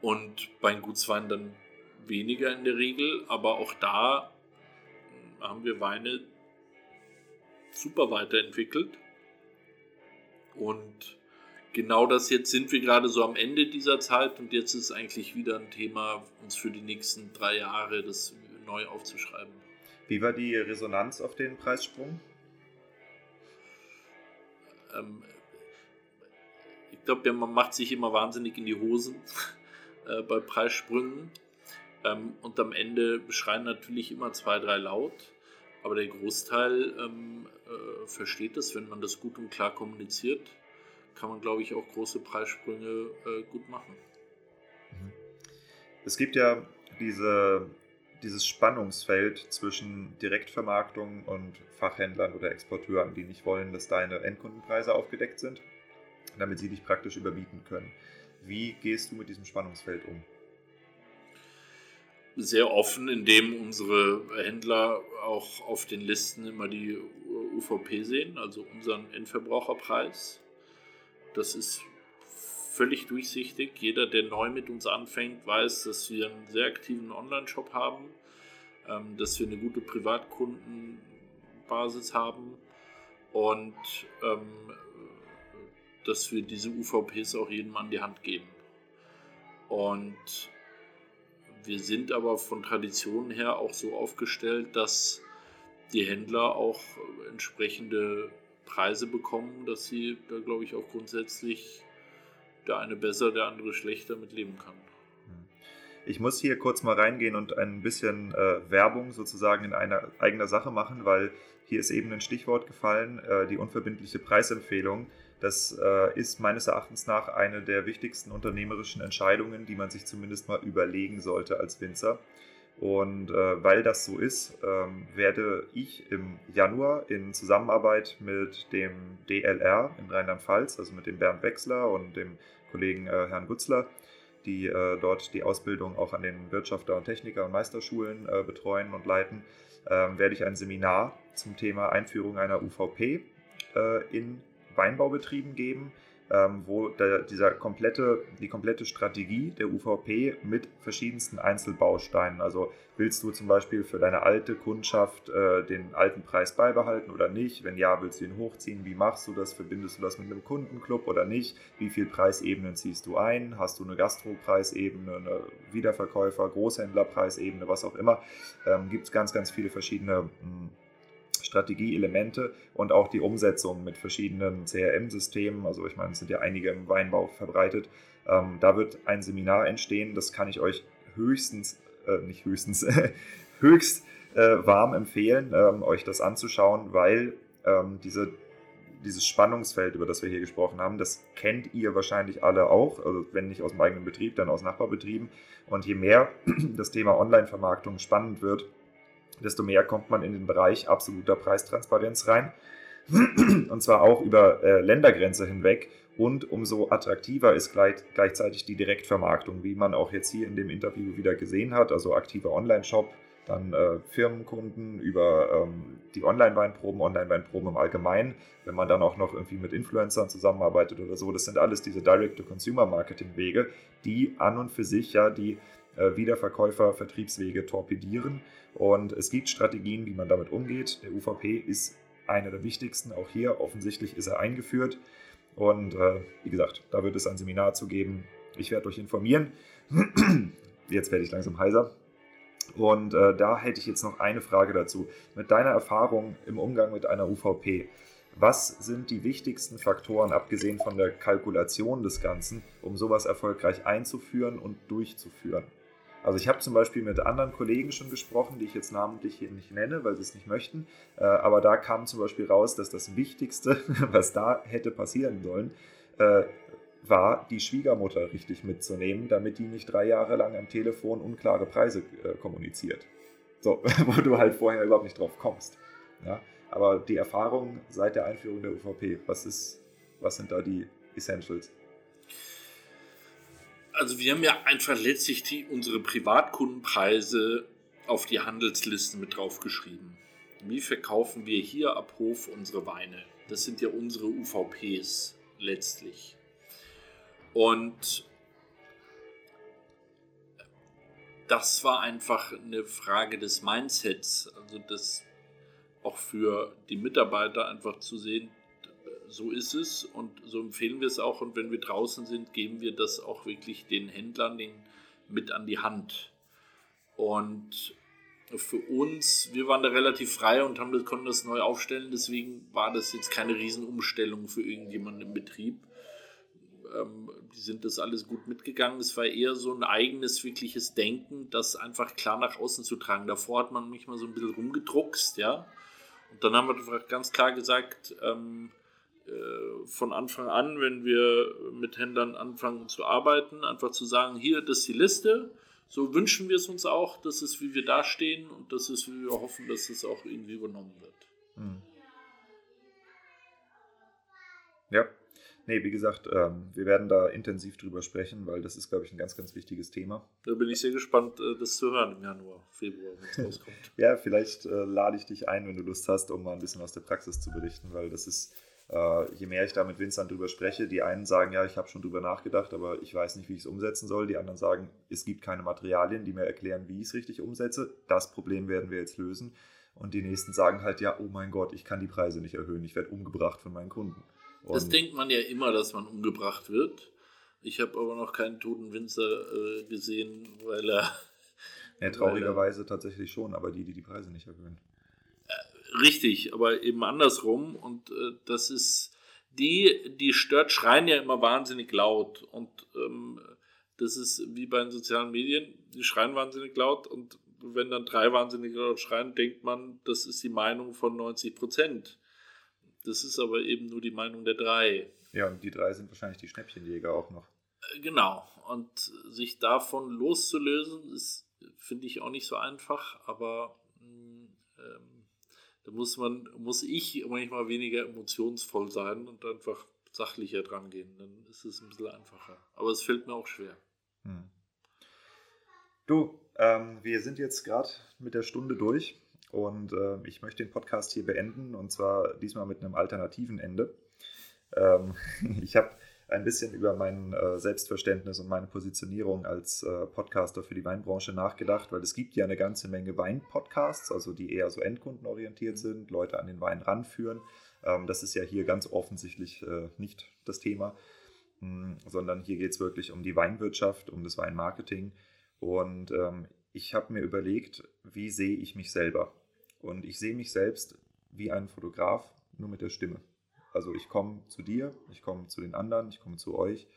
Und bei den Gutsweinen dann weniger in der Regel, aber auch da haben wir Weine super weiterentwickelt. Und genau das jetzt sind wir gerade so am Ende dieser Zeit und jetzt ist eigentlich wieder ein Thema, uns für die nächsten drei Jahre das neu aufzuschreiben. Wie war die Resonanz auf den Preissprung? Ähm, ich glaube, man macht sich immer wahnsinnig in die Hosen äh, bei Preissprüngen. Ähm, und am Ende schreien natürlich immer zwei, drei laut. Aber der Großteil ähm, äh, versteht das, wenn man das gut und klar kommuniziert, kann man, glaube ich, auch große Preissprünge äh, gut machen. Es gibt ja diese, dieses Spannungsfeld zwischen Direktvermarktung und Fachhändlern oder Exporteuren, die nicht wollen, dass deine Endkundenpreise aufgedeckt sind, damit sie dich praktisch überbieten können. Wie gehst du mit diesem Spannungsfeld um? Sehr offen, indem unsere Händler auch auf den Listen immer die UVP sehen, also unseren Endverbraucherpreis. Das ist völlig durchsichtig. Jeder, der neu mit uns anfängt, weiß, dass wir einen sehr aktiven Online-Shop haben, ähm, dass wir eine gute Privatkundenbasis haben und ähm, dass wir diese UVPs auch jedem an die Hand geben. Und wir sind aber von Tradition her auch so aufgestellt, dass die Händler auch entsprechende Preise bekommen, dass sie da, glaube ich, auch grundsätzlich der eine besser, der andere schlechter mit leben kann. Ich muss hier kurz mal reingehen und ein bisschen äh, Werbung sozusagen in einer eigener Sache machen, weil hier ist eben ein Stichwort gefallen, äh, die unverbindliche Preisempfehlung. Das äh, ist meines Erachtens nach eine der wichtigsten unternehmerischen Entscheidungen, die man sich zumindest mal überlegen sollte als Winzer. Und äh, weil das so ist, ähm, werde ich im Januar in Zusammenarbeit mit dem DLR in Rheinland-Pfalz, also mit dem Bernd Wechsler und dem Kollegen äh, Herrn Gutzler, die äh, dort die Ausbildung auch an den Wirtschafter- und Techniker- und Meisterschulen äh, betreuen und leiten, ähm, werde ich ein Seminar zum Thema Einführung einer UVP äh, in Weinbaubetrieben geben, ähm, wo der, dieser komplette, die komplette Strategie der UVP mit verschiedensten Einzelbausteinen, also willst du zum Beispiel für deine alte Kundschaft äh, den alten Preis beibehalten oder nicht? Wenn ja, willst du ihn hochziehen? Wie machst du das? Verbindest du das mit einem Kundenclub oder nicht? Wie viele Preisebenen ziehst du ein? Hast du eine Gastropreisebene, eine Wiederverkäufer, Großhändlerpreisebene, was auch immer? Ähm, Gibt es ganz, ganz viele verschiedene mh, hm, Strategieelemente und auch die Umsetzung mit verschiedenen CRM-Systemen. Also ich meine, es sind ja einige im Weinbau verbreitet. Ähm, da wird ein Seminar entstehen, das kann ich euch höchstens, äh, nicht höchstens, höchst äh, warm empfehlen, ähm, euch das anzuschauen, weil ähm, diese, dieses Spannungsfeld, über das wir hier gesprochen haben, das kennt ihr wahrscheinlich alle auch, also wenn nicht aus dem eigenen Betrieb, dann aus Nachbarbetrieben. Und je mehr das Thema Online-Vermarktung spannend wird, desto mehr kommt man in den Bereich absoluter Preistransparenz rein. Und zwar auch über äh, Ländergrenze hinweg. Und umso attraktiver ist gleich, gleichzeitig die Direktvermarktung, wie man auch jetzt hier in dem Interview wieder gesehen hat. Also aktiver Online-Shop, dann äh, Firmenkunden, über ähm, die Online-Weinproben, Online-Weinproben im Allgemeinen. Wenn man dann auch noch irgendwie mit Influencern zusammenarbeitet oder so, das sind alles diese Direct-to-Consumer-Marketing-Wege, die an und für sich ja die äh, Wiederverkäufer-Vertriebswege torpedieren. Und es gibt Strategien, wie man damit umgeht. Der UVP ist einer der wichtigsten. Auch hier offensichtlich ist er eingeführt. Und äh, wie gesagt, da wird es ein Seminar zu geben. Ich werde euch informieren. Jetzt werde ich langsam heiser. Und äh, da hätte ich jetzt noch eine Frage dazu. Mit deiner Erfahrung im Umgang mit einer UVP, was sind die wichtigsten Faktoren, abgesehen von der Kalkulation des Ganzen, um sowas erfolgreich einzuführen und durchzuführen? Also ich habe zum Beispiel mit anderen Kollegen schon gesprochen, die ich jetzt namentlich hier nicht nenne, weil sie es nicht möchten. Äh, aber da kam zum Beispiel raus, dass das Wichtigste, was da hätte passieren sollen, äh, war, die Schwiegermutter richtig mitzunehmen, damit die nicht drei Jahre lang am Telefon unklare Preise äh, kommuniziert. So, wo du halt vorher überhaupt nicht drauf kommst. Ja? Aber die Erfahrung seit der Einführung der UVP, was, ist, was sind da die Essentials? Also wir haben ja einfach letztlich die, unsere Privatkundenpreise auf die Handelslisten mit draufgeschrieben. Wie verkaufen wir hier ab Hof unsere Weine? Das sind ja unsere UVPs letztlich. Und das war einfach eine Frage des Mindsets, also das auch für die Mitarbeiter einfach zu sehen, so ist es und so empfehlen wir es auch. Und wenn wir draußen sind, geben wir das auch wirklich den Händlern den mit an die Hand. Und für uns, wir waren da relativ frei und haben das, konnten das neu aufstellen, deswegen war das jetzt keine Riesenumstellung für irgendjemanden im Betrieb. Ähm, die sind das alles gut mitgegangen. Es war eher so ein eigenes, wirkliches Denken, das einfach klar nach außen zu tragen. Davor hat man mich mal so ein bisschen rumgedruckst, ja. Und dann haben wir ganz klar gesagt, ähm, äh, von Anfang an, wenn wir mit Händlern anfangen zu arbeiten, einfach zu sagen, hier, das ist die Liste. So wünschen wir es uns auch, das ist, wie wir da stehen und das ist, wie wir hoffen, dass es auch irgendwie übernommen wird. Hm. Ja, nee, wie gesagt, ähm, wir werden da intensiv drüber sprechen, weil das ist, glaube ich, ein ganz, ganz wichtiges Thema. Da bin ich sehr gespannt, äh, das zu hören im Januar, Februar, wenn es rauskommt. ja, vielleicht äh, lade ich dich ein, wenn du Lust hast, um mal ein bisschen aus der Praxis zu berichten, weil das ist äh, je mehr ich da mit Winzern drüber spreche, die einen sagen, ja, ich habe schon drüber nachgedacht, aber ich weiß nicht, wie ich es umsetzen soll. Die anderen sagen, es gibt keine Materialien, die mir erklären, wie ich es richtig umsetze. Das Problem werden wir jetzt lösen. Und die nächsten sagen halt, ja, oh mein Gott, ich kann die Preise nicht erhöhen, ich werde umgebracht von meinen Kunden. Und das denkt man ja immer, dass man umgebracht wird. Ich habe aber noch keinen toten Winzer äh, gesehen, weil er. Ja, traurigerweise tatsächlich schon, aber die, die die Preise nicht erhöhen. Richtig, aber eben andersrum. Und äh, das ist die, die stört, schreien ja immer wahnsinnig laut. Und ähm, das ist wie bei den sozialen Medien, die schreien wahnsinnig laut. Und wenn dann drei wahnsinnig laut schreien, denkt man, das ist die Meinung von 90 Prozent. Das ist aber eben nur die Meinung der drei. Ja, und die drei sind wahrscheinlich die Schnäppchenjäger auch noch. Äh, genau. Und sich davon loszulösen, ist, finde ich, auch nicht so einfach. Aber mm, ähm, da muss man, muss ich manchmal weniger emotionsvoll sein und einfach sachlicher dran gehen. Dann ist es ein bisschen einfacher. Aber es fällt mir auch schwer. Hm. Du, ähm, wir sind jetzt gerade mit der Stunde durch und äh, ich möchte den Podcast hier beenden und zwar diesmal mit einem alternativen Ende. Ähm, ich habe ein bisschen über mein äh, Selbstverständnis und meine Positionierung als äh, Podcaster für die Weinbranche nachgedacht, weil es gibt ja eine ganze Menge Wein-Podcasts, also die eher so endkundenorientiert sind, Leute an den Wein ranführen. Ähm, das ist ja hier ganz offensichtlich äh, nicht das Thema, mh, hm, sondern hier geht es wirklich um die Weinwirtschaft, um das Weinmarketing. Und ähm, ich habe mir überlegt, wie sehe ich mich selber? Und ich sehe mich selbst wie ein Fotograf, nur mit der Stimme. Also ich komme zu dir, ich komme zu den anderen, ich komme zu euch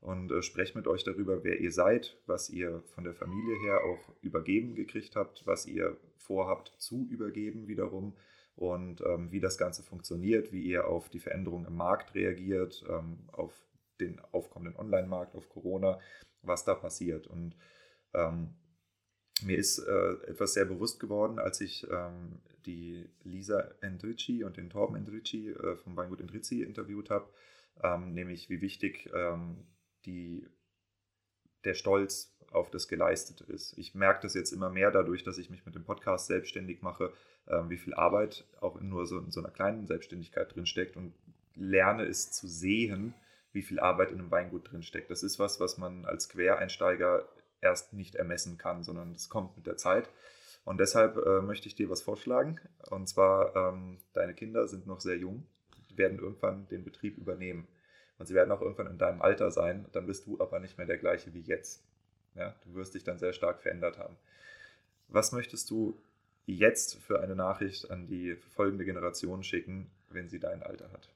und äh, spreche mit euch darüber, wer ihr seid, was ihr von der Familie her auch übergeben gekriegt habt, was ihr vorhabt zu übergeben wiederum und ähm, wie das Ganze funktioniert, wie ihr auf die Veränderungen im Markt reagiert, ähm, auf den aufkommenden Online-Markt, auf Corona, was da passiert. Und ähm, mir ist äh, etwas sehr bewusst geworden, als ich ähm, die Lisa Endrici und den Torben Endrici äh, vom Weingut Endrici interviewt habe, ähm, nämlich wie wichtig ähm, die, der Stolz auf das Geleistete ist. Ich merke das jetzt immer mehr dadurch, dass ich mich mit dem Podcast selbstständig mache, äh, wie viel Arbeit auch in nur so, in so einer kleinen Selbstständigkeit drin steckt und lerne es zu sehen, wie viel Arbeit in einem Weingut drin steckt. Das ist was, was man als Quereinsteiger erst nicht ermessen kann, sondern das kommt mit der Zeit. Und deshalb äh, möchte ich dir was vorschlagen. Und zwar, ähm, deine Kinder sind noch sehr jung, werden irgendwann den Betrieb übernehmen. Und sie werden auch irgendwann in deinem Alter sein. Dann bist du aber nicht mehr der gleiche wie jetzt. Ja, du wirst dich dann sehr stark verändert haben. Was möchtest du jetzt für eine Nachricht an die folgende Generation schicken, wenn sie dein Alter hat?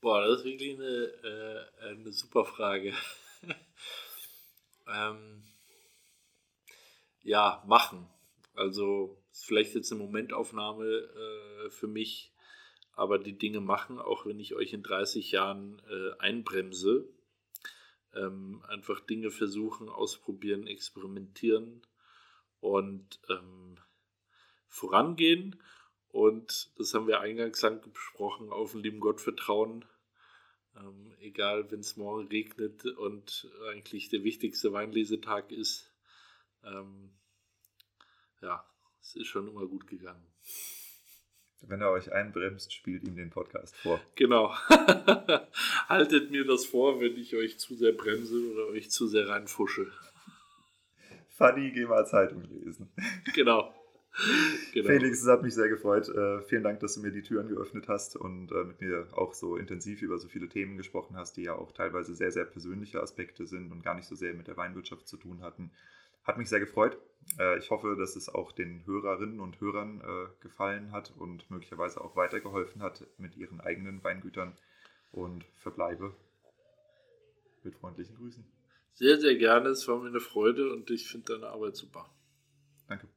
Boah, das ist wirklich eine, äh, eine super Frage. ähm, ja, machen. Also vielleicht jetzt eine Momentaufnahme äh, für mich, aber die Dinge machen, auch wenn ich euch in 30 Jahren äh, einbremse. Ähm, einfach Dinge versuchen, ausprobieren, experimentieren und ähm, vorangehen. Und das haben wir eingangs besprochen, auf den lieben Gott vertrauen. Ähm, egal, wenn es morgen regnet und eigentlich der wichtigste Weinlesetag ist. Ähm, ja, es ist schon immer gut gegangen. Wenn er euch einbremst, spielt ihm den Podcast vor. Genau. Haltet mir das vor, wenn ich euch zu sehr bremse oder euch zu sehr reinfusche. Funny, geh mal Zeitung lesen. Genau. genau. Felix, es hat mich sehr gefreut. Äh, vielen Dank, dass du mir die Türen geöffnet hast und äh, mit mir auch so intensiv über so viele Themen gesprochen hast, die ja auch teilweise sehr, sehr persönliche Aspekte sind und gar nicht so sehr mit der Weinwirtschaft zu tun hatten. Hat mich sehr gefreut. Äh, ich hoffe, dass es auch den Hörerinnen und Hörern äh, gefallen hat und möglicherweise auch weitergeholfen hat mit ihren eigenen Weingütern und verbleibe mit freundlichen Grüßen. Sehr, sehr gerne. Es war mir eine Freude und ich finde deine Arbeit super. Danke.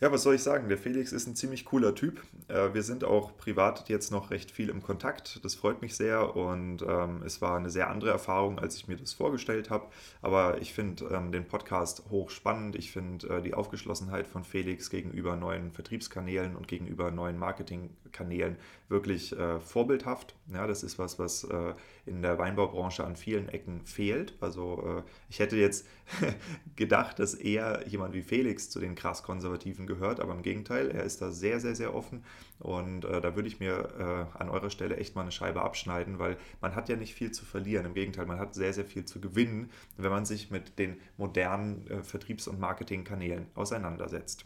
Ja, was soll ich sagen? Der Felix ist ein ziemlich cooler Typ. Äh, wir sind auch privat jetzt noch recht viel im Kontakt. Das freut mich sehr und ähm, es war eine sehr andere Erfahrung, als ich mir das vorgestellt habe. Aber ich finde ähm, den Podcast hochspannend. Ich finde äh, die Aufgeschlossenheit von Felix gegenüber neuen Vertriebskanälen und gegenüber neuen Marketingkanälen wirklich äh, vorbildhaft. Ja, das ist was, was äh, in der Weinbaubranche an vielen Ecken fehlt. Also äh, ich hätte jetzt gedacht, dass eher jemand wie Felix zu den krass konservativen gehört, aber im Gegenteil, er ist da sehr, sehr, sehr offen und äh, da würde ich mir äh, an eurer Stelle echt mal eine Scheibe abschneiden, weil man hat ja nicht viel zu verlieren, im Gegenteil, man hat sehr, sehr viel zu gewinnen, wenn man sich mit den modernen äh, Vertriebs- und Marketingkanälen auseinandersetzt.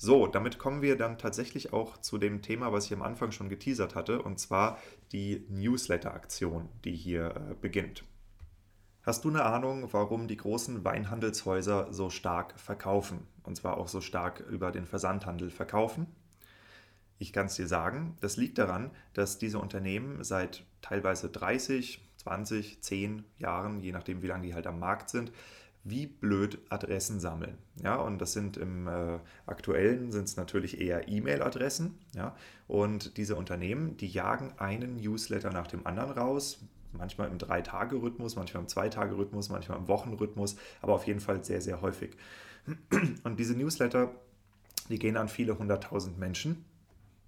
So, damit kommen wir dann tatsächlich auch zu dem Thema, was ich am Anfang schon geteasert hatte, und zwar die Newsletter-Aktion, die hier äh, beginnt. Hast du eine Ahnung, warum die großen Weinhandelshäuser so stark verkaufen? Und zwar auch so stark über den Versandhandel verkaufen? Ich kann es dir sagen, das liegt daran, dass diese Unternehmen seit teilweise 30, 20, 10 Jahren, je nachdem wie lange die halt am Markt sind, wie blöd Adressen sammeln. Ja, und das sind im äh, aktuellen sind es natürlich eher E-Mail-Adressen. Ja, und diese Unternehmen, die jagen einen Newsletter nach dem anderen raus, manchmal im Drei-Tage-Rhythmus, manchmal im Zwei-Tage-Rhythmus, manchmal im Wochenrhythmus, aber auf jeden Fall sehr, sehr häufig. Und diese Newsletter, die gehen an viele hunderttausend Menschen.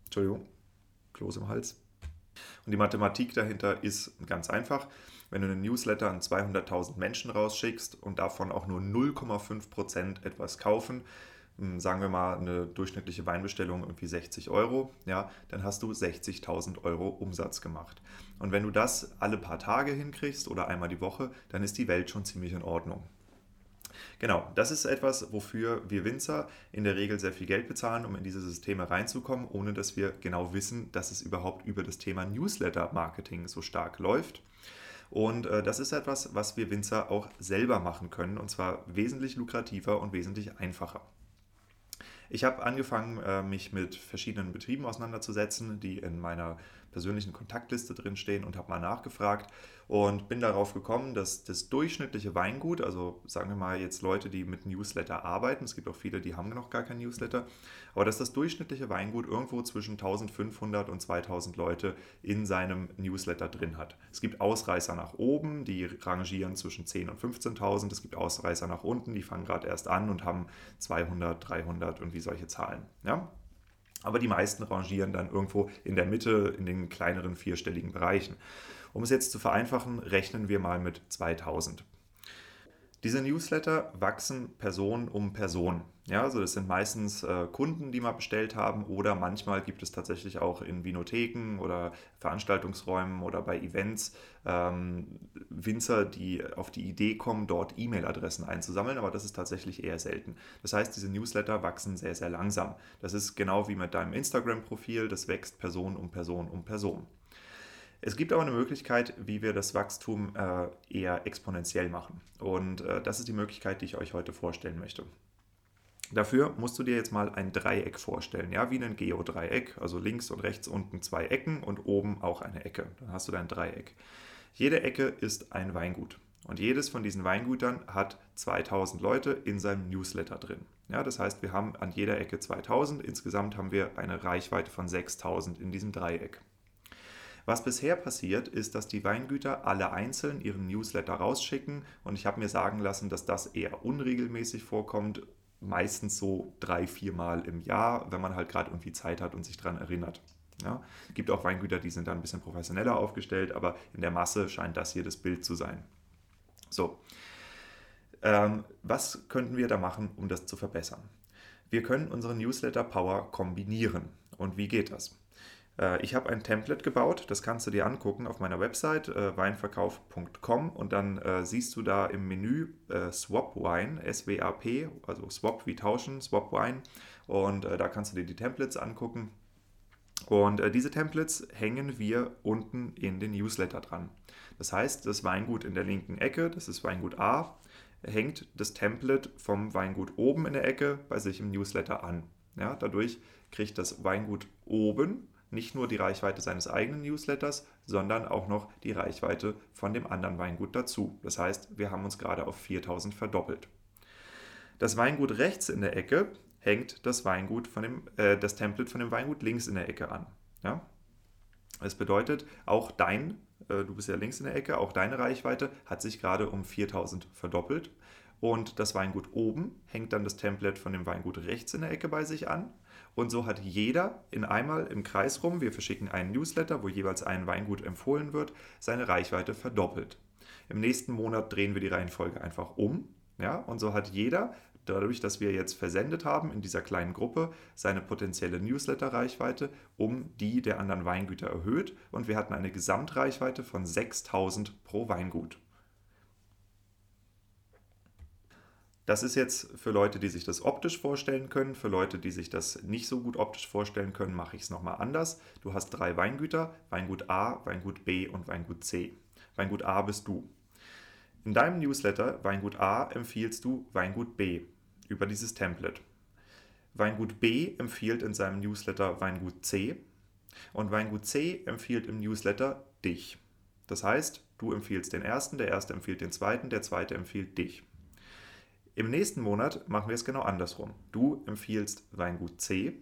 Entschuldigung, Kloß im Hals. Und die Mathematik dahinter ist ganz einfach. Wenn du einen Newsletter an 200.000 Menschen rausschickst und davon auch nur 0,5% etwas kaufen, hm, sagen wir mal eine durchschnittliche Weinbestellung irgendwie 60 Euro, ja, dann hast du 60.000 Euro Umsatz gemacht. Und wenn du das alle paar Tage hinkriegst oder einmal die Woche, dann ist die Welt schon ziemlich in Ordnung. Genau, das ist etwas, wofür wir Winzer in der Regel sehr viel Geld bezahlen, um in diese Systeme reinzukommen, ohne dass wir genau wissen, dass es überhaupt über das Thema Newsletter-Marketing so stark läuft. Und äh, das ist etwas, was wir Winzer auch selber machen können, und zwar wesentlich lukrativer und wesentlich einfacher. Ich habe angefangen, äh, mich mit verschiedenen Betrieben auseinanderzusetzen, die in meiner persönlichen Kontaktliste drinstehen und habe mal nachgefragt und bin darauf gekommen, dass das durchschnittliche Weingut, also sagen wir mal jetzt Leute, die mit Newsletter arbeiten, es gibt auch viele, die haben noch gar kein Newsletter, aber dass das durchschnittliche Weingut irgendwo zwischen 1500 und 2000 Leute in seinem Newsletter drin hat. Es gibt Ausreißer nach oben, die rangieren zwischen 10 und 15.000, es gibt Ausreißer nach unten, die fangen gerade erst an und haben 200, 300 und wie solche Zahlen. Ja? Aber die meisten rangieren dann irgendwo in der Mitte, in den kleineren vierstelligen Bereichen. Um es jetzt zu vereinfachen, rechnen wir mal mit 2000. Diese Newsletter wachsen Person um Person. Ja, also das sind meistens äh, Kunden, die mal bestellt haben oder manchmal gibt es tatsächlich auch in Vinotheken oder Veranstaltungsräumen oder bei Events ähm, Winzer, die auf die Idee kommen, dort E-Mail-Adressen einzusammeln, aber das ist tatsächlich eher selten. Das heißt, diese Newsletter wachsen sehr, sehr langsam. Das ist genau wie mit deinem Instagram-Profil, das wächst Person um Person um Person. Es gibt aber eine Möglichkeit, wie wir das Wachstum äh, eher exponentiell machen. Und äh, das ist die Möglichkeit, die ich euch heute vorstellen möchte. Dafür musst du dir jetzt mal ein Dreieck vorstellen, ja, wie ein Geodreieck, also links und rechts unten zwei Ecken und oben auch eine Ecke. Dann hast du dein Dreieck. Jede Ecke ist ein Weingut und jedes von diesen Weingütern hat 2000 Leute in seinem Newsletter drin. Ja, das heißt, wir haben an jeder Ecke 2000, insgesamt haben wir eine Reichweite von 6000 in diesem Dreieck. Was bisher passiert, ist, dass die Weingüter alle einzeln ihren Newsletter rausschicken und ich habe mir sagen lassen, dass das eher unregelmäßig vorkommt, meistens so drei, vier Mal im Jahr, wenn man halt gerade irgendwie Zeit hat und sich daran erinnert. Ja, es gibt auch Weingüter, die sind da ein bisschen professioneller aufgestellt, aber in der Masse scheint das hier das Bild zu sein. So, ähm, was könnten wir da machen, um das zu verbessern? Wir können unsere Newsletter Power kombinieren. Und wie geht das? Äh, ich habe ein Template gebaut, das kannst du dir angucken auf meiner Website äh, weinverkauf.com und dann äh, siehst du da im Menü äh, Swap Wine, S-W-A-P, also Swap wie tauschen, Swap Wine und äh, da kannst du dir die Templates angucken. Und äh, diese Templates hängen wir unten in den Newsletter dran. Das heißt, das Weingut in der linken Ecke, das ist Weingut A, hängt das Template vom Weingut oben in der Ecke bei sich im Newsletter an. Ja, dadurch kriegt das Weingut oben nicht nur die Reichweite seines eigenen Newsletters, sondern auch noch die Reichweite von dem anderen Weingut dazu. Das heißt, wir haben uns gerade auf 4000 verdoppelt. Das Weingut rechts in der Ecke hängt das, Weingut von dem, äh, das Template von dem Weingut links in der Ecke an. Ja? Das bedeutet, auch dein, äh, du bist ja links in der Ecke, auch deine Reichweite hat sich gerade um 4000 verdoppelt. Und das Weingut oben hängt dann das Template von dem Weingut rechts in der Ecke bei sich an. Und so hat jeder in einmal im Kreis rum, wir verschicken einen Newsletter, wo jeweils ein Weingut empfohlen wird, seine Reichweite verdoppelt. Im nächsten Monat drehen wir die Reihenfolge einfach um. Ja, und so hat jeder, dadurch, dass wir jetzt versendet haben in dieser kleinen Gruppe, seine potenzielle Newsletter-Reichweite um die der anderen Weingüter erhöht und wir hatten eine Gesamtreichweite von 6000 pro Weingut. Das ist jetzt für Leute, die sich das optisch vorstellen können. Für Leute, die sich das nicht so gut optisch vorstellen können, mache ich es nochmal anders. Du hast drei Weingüter, Weingut A, Weingut B und Weingut C. Weingut A bist du. In deinem Newsletter Weingut A empfiehlst du Weingut B über dieses Template. Weingut B empfiehlt in seinem Newsletter Weingut C und Weingut C empfiehlt im Newsletter dich. Das heißt, du empfiehlst den ersten, der erste empfiehlt den zweiten, der zweite empfiehlt dich. Im nächsten Monat machen wir es genau andersrum. Du empfiehlst Weingut C,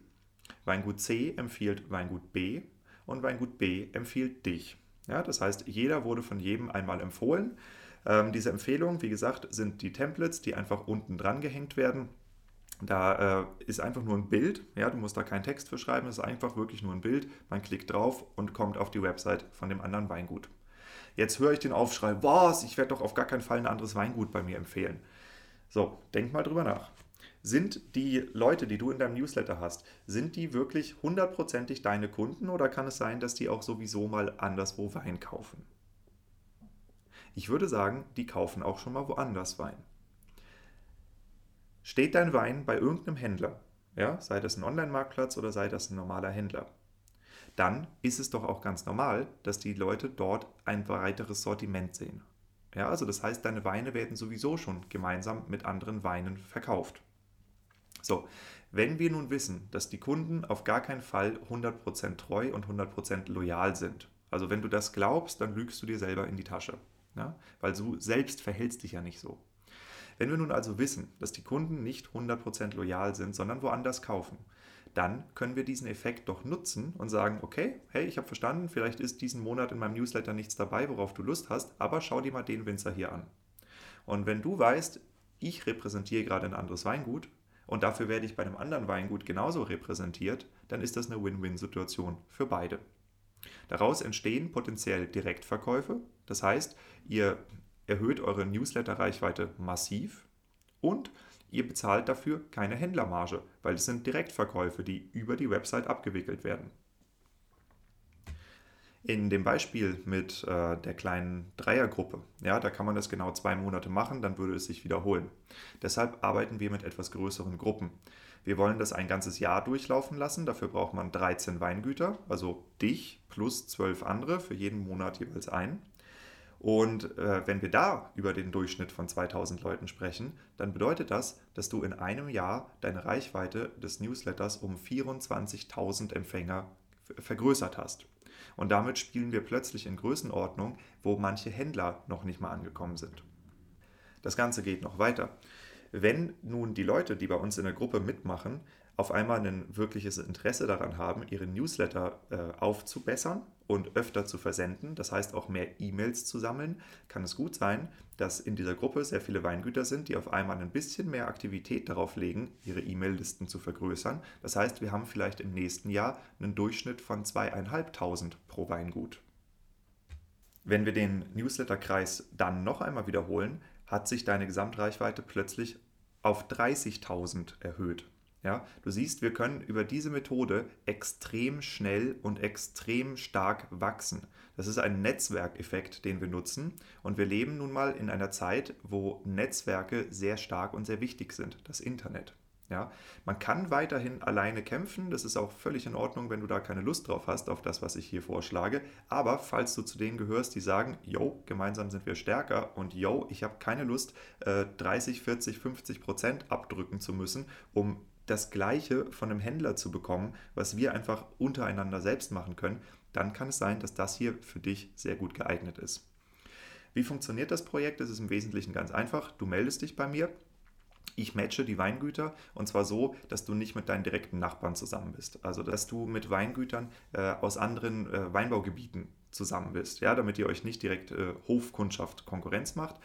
Weingut C empfiehlt Weingut B und Weingut B empfiehlt dich. Ja, das heißt, jeder wurde von jedem einmal empfohlen. Ähm, diese Empfehlungen, wie gesagt, sind die Templates, die einfach unten dran gehängt werden. Da äh, ist einfach nur ein Bild, ja, du musst da keinen Text für schreiben, es ist einfach wirklich nur ein Bild. Man klickt drauf und kommt auf die Website von dem anderen Weingut. Jetzt höre ich den Aufschrei, was, ich werde doch auf gar keinen Fall ein anderes Weingut bei mir empfehlen. So, denk mal drüber nach. Sind die Leute, die du in deinem Newsletter hast, sind die wirklich hundertprozentig deine Kunden oder kann es sein, dass die auch sowieso mal anderswo Wein kaufen? Ich würde sagen, die kaufen auch schon mal woanders Wein. Steht dein Wein bei irgendeinem Händler, ja, sei das ein Online-Marktplatz oder sei das ein normaler Händler, dann ist es doch auch ganz normal, dass die Leute dort ein breiteres Sortiment sehen. Ja, also das heißt, deine Weine werden sowieso schon gemeinsam mit anderen Weinen verkauft. So, wenn wir nun wissen, dass die Kunden auf gar keinen Fall 100% treu und 100% loyal sind, also wenn du das glaubst, dann lügst du dir selber in die Tasche, ja? weil du selbst verhältst dich ja nicht so. Wenn wir nun also wissen, dass die Kunden nicht 100% loyal sind, sondern woanders kaufen, dann können wir diesen Effekt doch nutzen und sagen, okay, hey, ich habe verstanden, vielleicht ist diesen Monat in meinem Newsletter nichts dabei, worauf du Lust hast, aber schau dir mal den Winzer hier an. Und wenn du weißt, ich repräsentiere gerade ein anderes Weingut und dafür werde ich bei einem anderen Weingut genauso repräsentiert, dann ist das eine Win-Win-Situation für beide. Daraus entstehen potenziell Direktverkäufe, das heißt, ihr erhöht eure Newsletter-Reichweite massiv und ihr bezahlt dafür keine Händlermarge, weil es sind Direktverkäufe, die über die Website abgewickelt werden. In dem Beispiel mit äh, der kleinen Dreiergruppe, ja, da kann man das genau zwei Monate machen, dann würde es sich wiederholen. Deshalb arbeiten wir mit etwas größeren Gruppen. Wir wollen das ein ganzes Jahr durchlaufen lassen. Dafür braucht man 13 Weingüter, also dich plus 12 andere, für jeden Monat jeweils ein. Und äh, wenn wir da über den Durchschnitt von 2000 Leuten sprechen, dann bedeutet das, dass du in einem Jahr deine Reichweite des Newsletters um 24.000 Empfänger vergrößert hast. Und damit spielen wir plötzlich in Größenordnung, wo manche Händler noch nicht mal angekommen sind. Das Ganze geht noch weiter. Wenn nun die Leute, die bei uns in der Gruppe mitmachen, auf einmal ein wirkliches Interesse daran haben, ihre Newsletter äh, aufzubessern und öfter zu versenden, das heißt auch mehr E-Mails zu sammeln, kann es gut sein, dass in dieser Gruppe sehr viele Weingüter sind, die auf einmal ein bisschen mehr Aktivität darauf legen, ihre E-Mail-Listen zu vergrößern. Das heißt, wir haben vielleicht im nächsten Jahr einen Durchschnitt von zweieinhalbtausend pro Weingut. Wenn wir den Newsletter-Kreis dann noch einmal wiederholen, hat sich deine Gesamtreichweite plötzlich auf 30.000 erhöht. Ja, du siehst, wir können über diese Methode extrem schnell und extrem stark wachsen. Das ist ein Netzwerkeffekt, den wir nutzen. Und wir leben nun mal in einer Zeit, wo Netzwerke sehr stark und sehr wichtig sind, das Internet. Ja, man kann weiterhin alleine kämpfen, das ist auch völlig in Ordnung, wenn du da keine Lust drauf hast, auf das, was ich hier vorschlage. Aber falls du zu denen gehörst, die sagen, yo, gemeinsam sind wir stärker und yo, ich habe keine Lust, 30, 40, 50 Prozent abdrücken zu müssen, um das Gleiche von einem Händler zu bekommen, was wir einfach untereinander selbst machen können, dann kann es sein, dass das hier für dich sehr gut geeignet ist. Wie funktioniert das Projekt? Es ist im Wesentlichen ganz einfach. Du meldest dich bei mir. Ich matche die Weingüter und zwar so, dass du nicht mit deinen direkten Nachbarn zusammen bist. Also, dass du mit Weingütern äh, aus anderen äh, Weinbaugebieten zusammen bist, ja, damit ihr euch nicht direkt äh, Hofkundschaft Konkurrenz macht.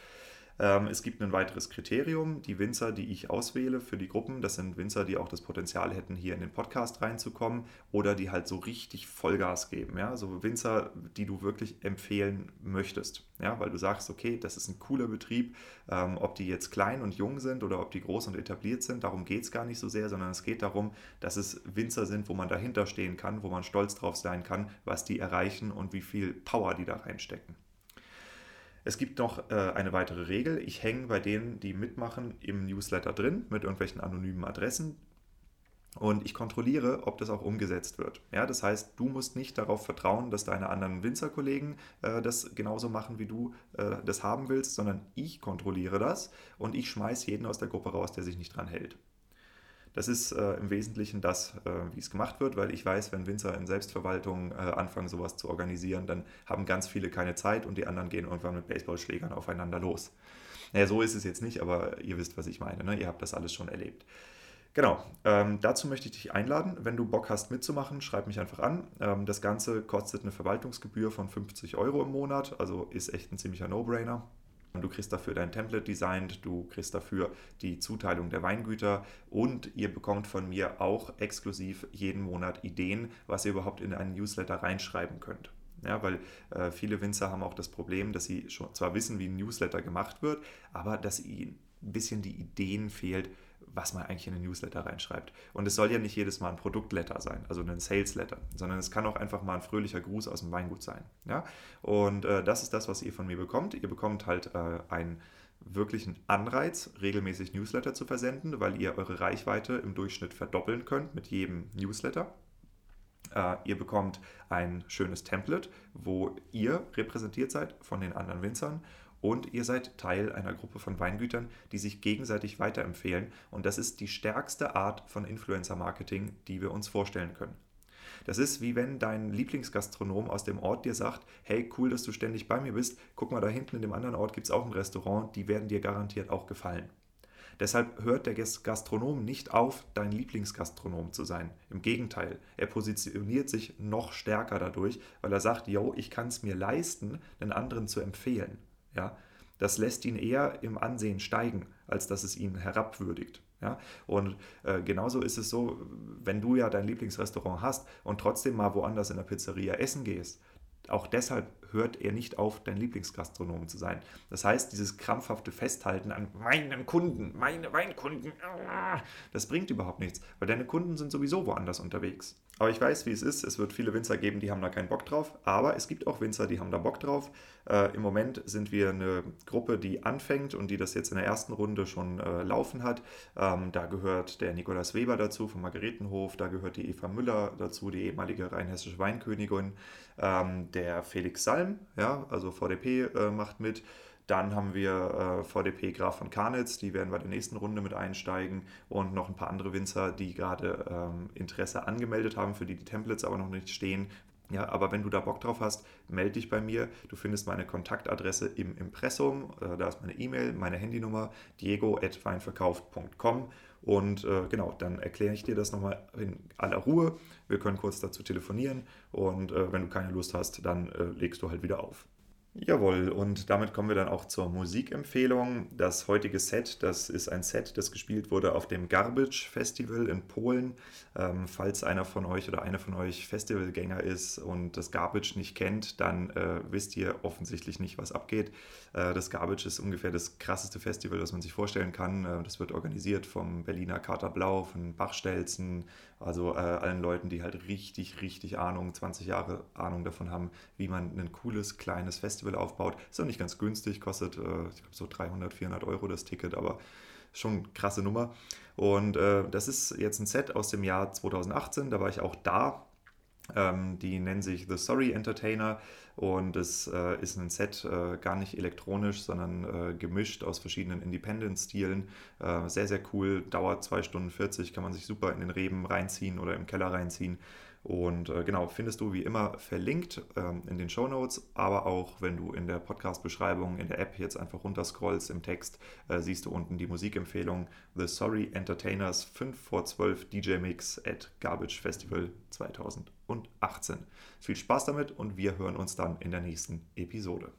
Ähm, es gibt ein weiteres Kriterium. Die Winzer, die ich auswähle für die Gruppen, das sind Winzer, die auch das Potenzial hätten, hier in den Podcast reinzukommen oder die halt so richtig Vollgas geben. Ja? So Winzer, die du wirklich empfehlen möchtest. Ja? Weil du sagst, okay, das ist ein cooler Betrieb. Ähm, ob die jetzt klein und jung sind oder ob die groß und etabliert sind, darum geht es gar nicht so sehr, sondern es geht darum, dass es Winzer sind, wo man dahinter stehen kann, wo man stolz drauf sein kann, was die erreichen und wie viel Power die da reinstecken. Es gibt noch äh, eine weitere Regel. Ich hänge bei denen, die mitmachen, im Newsletter drin mit irgendwelchen anonymen Adressen. Und ich kontrolliere, ob das auch umgesetzt wird. Ja, das heißt, du musst nicht darauf vertrauen, dass deine anderen Winzerkollegen äh, das genauso machen, wie du äh, das haben willst, sondern ich kontrolliere das und ich schmeiße jeden aus der Gruppe raus, der sich nicht dran hält. Das ist äh, im Wesentlichen das, äh, wie es gemacht wird, weil ich weiß, wenn Winzer in Selbstverwaltung äh, anfangen, sowas zu organisieren, dann haben ganz viele keine Zeit und die anderen gehen irgendwann mit Baseballschlägern aufeinander los. Naja, so ist es jetzt nicht, aber ihr wisst, was ich meine. Ne? Ihr habt das alles schon erlebt. Genau, ähm, dazu möchte ich dich einladen. Wenn du Bock hast mitzumachen, schreib mich einfach an. Ähm, das Ganze kostet eine Verwaltungsgebühr von 50 Euro im Monat, also ist echt ein ziemlicher No-Brainer. Du kriegst dafür dein Template designt, du kriegst dafür die Zuteilung der Weingüter und ihr bekommt von mir auch exklusiv jeden Monat Ideen, was ihr überhaupt in einen Newsletter reinschreiben könnt. Ja, weil äh, viele Winzer haben auch das Problem, dass sie schon zwar wissen, wie ein Newsletter gemacht wird, aber dass ihnen ein bisschen die Ideen fehlt, was man eigentlich in den Newsletter reinschreibt. Und es soll ja nicht jedes Mal ein Produktletter sein, also ein Salesletter, sondern es kann auch einfach mal ein fröhlicher Gruß aus dem Weingut sein. Ja? Und äh, das ist das, was ihr von mir bekommt. Ihr bekommt halt äh, einen wirklichen Anreiz, regelmäßig Newsletter zu versenden, weil ihr eure Reichweite im Durchschnitt verdoppeln könnt mit jedem Newsletter. Uh, ihr bekommt ein schönes Template, wo ihr repräsentiert seid von den anderen Winzern und ihr seid Teil einer Gruppe von Weingütern, die sich gegenseitig weiterempfehlen. Und das ist die stärkste Art von Influencer-Marketing, die wir uns vorstellen können. Das ist wie wenn dein Lieblingsgastronom aus dem Ort dir sagt, hey, cool, dass du ständig bei mir bist, guck mal, da hinten in dem anderen Ort gibt es auch ein Restaurant, die werden dir garantiert auch gefallen. Deshalb hört der Gastronom nicht auf, dein Lieblingsgastronom zu sein. Im Gegenteil, er positioniert sich noch stärker dadurch, weil er sagt, yo, ich kann es mir leisten, den anderen zu empfehlen. Ja, das lässt ihn eher im Ansehen steigen, als dass es ihn herabwürdigt. Ja? Und äh, genauso ist es so, wenn du ja dein Lieblingsrestaurant hast und trotzdem mal woanders in der Pizzeria essen gehst, auch deshalb hört er nicht auf, dein Lieblingsgastronom zu sein. Das heißt, dieses krampfhafte Festhalten an meinen Kunden, meine Weinkunden, ah, das bringt überhaupt nichts, weil deine Kunden sind sowieso woanders unterwegs. Aber ich weiß, wie es ist. Es wird viele Winzer geben, die haben da keinen Bock drauf. Aber es gibt auch Winzer, die haben da Bock drauf. Äh, Im Moment sind wir eine Gruppe, die anfängt und die das jetzt in der ersten Runde schon äh, laufen hat. Ähm, da gehört der Nikolaus Weber dazu vom Margaretenhof. Da gehört die Eva Müller dazu, die ehemalige rheinhessische Weinkönigin. Ähm, der Felix Salm, ja, also VDP, äh, macht mit. Dann haben wir äh, VDP Graf von Karnitz, die werden bei der nächsten Runde mit einsteigen und noch ein paar andere Winzer, die gerade ähm, Interesse angemeldet haben, für die die Templates aber noch nicht stehen. Ja, aber wenn du da Bock drauf hast, melde dich bei mir. Du findest meine Kontaktadresse im Impressum. Äh, da ist meine E-Mail, meine Handynummer diego.weinverkauft.com. Und äh, genau, dann erkläre ich dir das nochmal in aller Ruhe. Wir können kurz dazu telefonieren und äh, wenn du keine Lust hast, dann äh, legst du halt wieder auf. Jawohl, und damit kommen wir dann auch zur Musikempfehlung. Das heutige Set, das ist ein Set, das gespielt wurde auf dem Garbage Festival in Polen. Ähm, falls einer von euch oder eine von euch Festivalgänger ist und das Garbage nicht kennt, dann äh, wisst ihr offensichtlich nicht, was abgeht. Äh, das Garbage ist ungefähr das krasseste Festival, das man sich vorstellen kann. Äh, das wird organisiert vom Berliner Kater Blau, von Bachstelzen, also äh, allen Leuten, die halt richtig, richtig Ahnung, 20 Jahre Ahnung davon haben, wie man ein cooles, kleines Festival aufbaut. Ist auch nicht ganz günstig, kostet, äh, ich glaube, so 300, 400 Euro das Ticket, aber schon eine krasse Nummer. Und äh, das ist jetzt ein Set aus dem Jahr 2018, da war ich auch da. Ähm, die nennen sich The Sorry Entertainer und es äh, ist ein Set äh, gar nicht elektronisch, sondern äh, gemischt aus verschiedenen Independent-Stilen. Äh, sehr, sehr cool, dauert 2 Stunden 40, kann man sich super in den Reben reinziehen oder im Keller reinziehen. Und äh, genau, findest du wie immer verlinkt ähm, in den Show Notes, aber auch wenn du in der Podcast-Beschreibung in der App jetzt einfach runterscrollst im Text, äh, siehst du unten die Musikempfehlung The Sorry Entertainers 5 vor 12 DJ Mix at Garbage Festival 2018. Viel Spaß damit und wir hören uns dann in der nächsten Episode.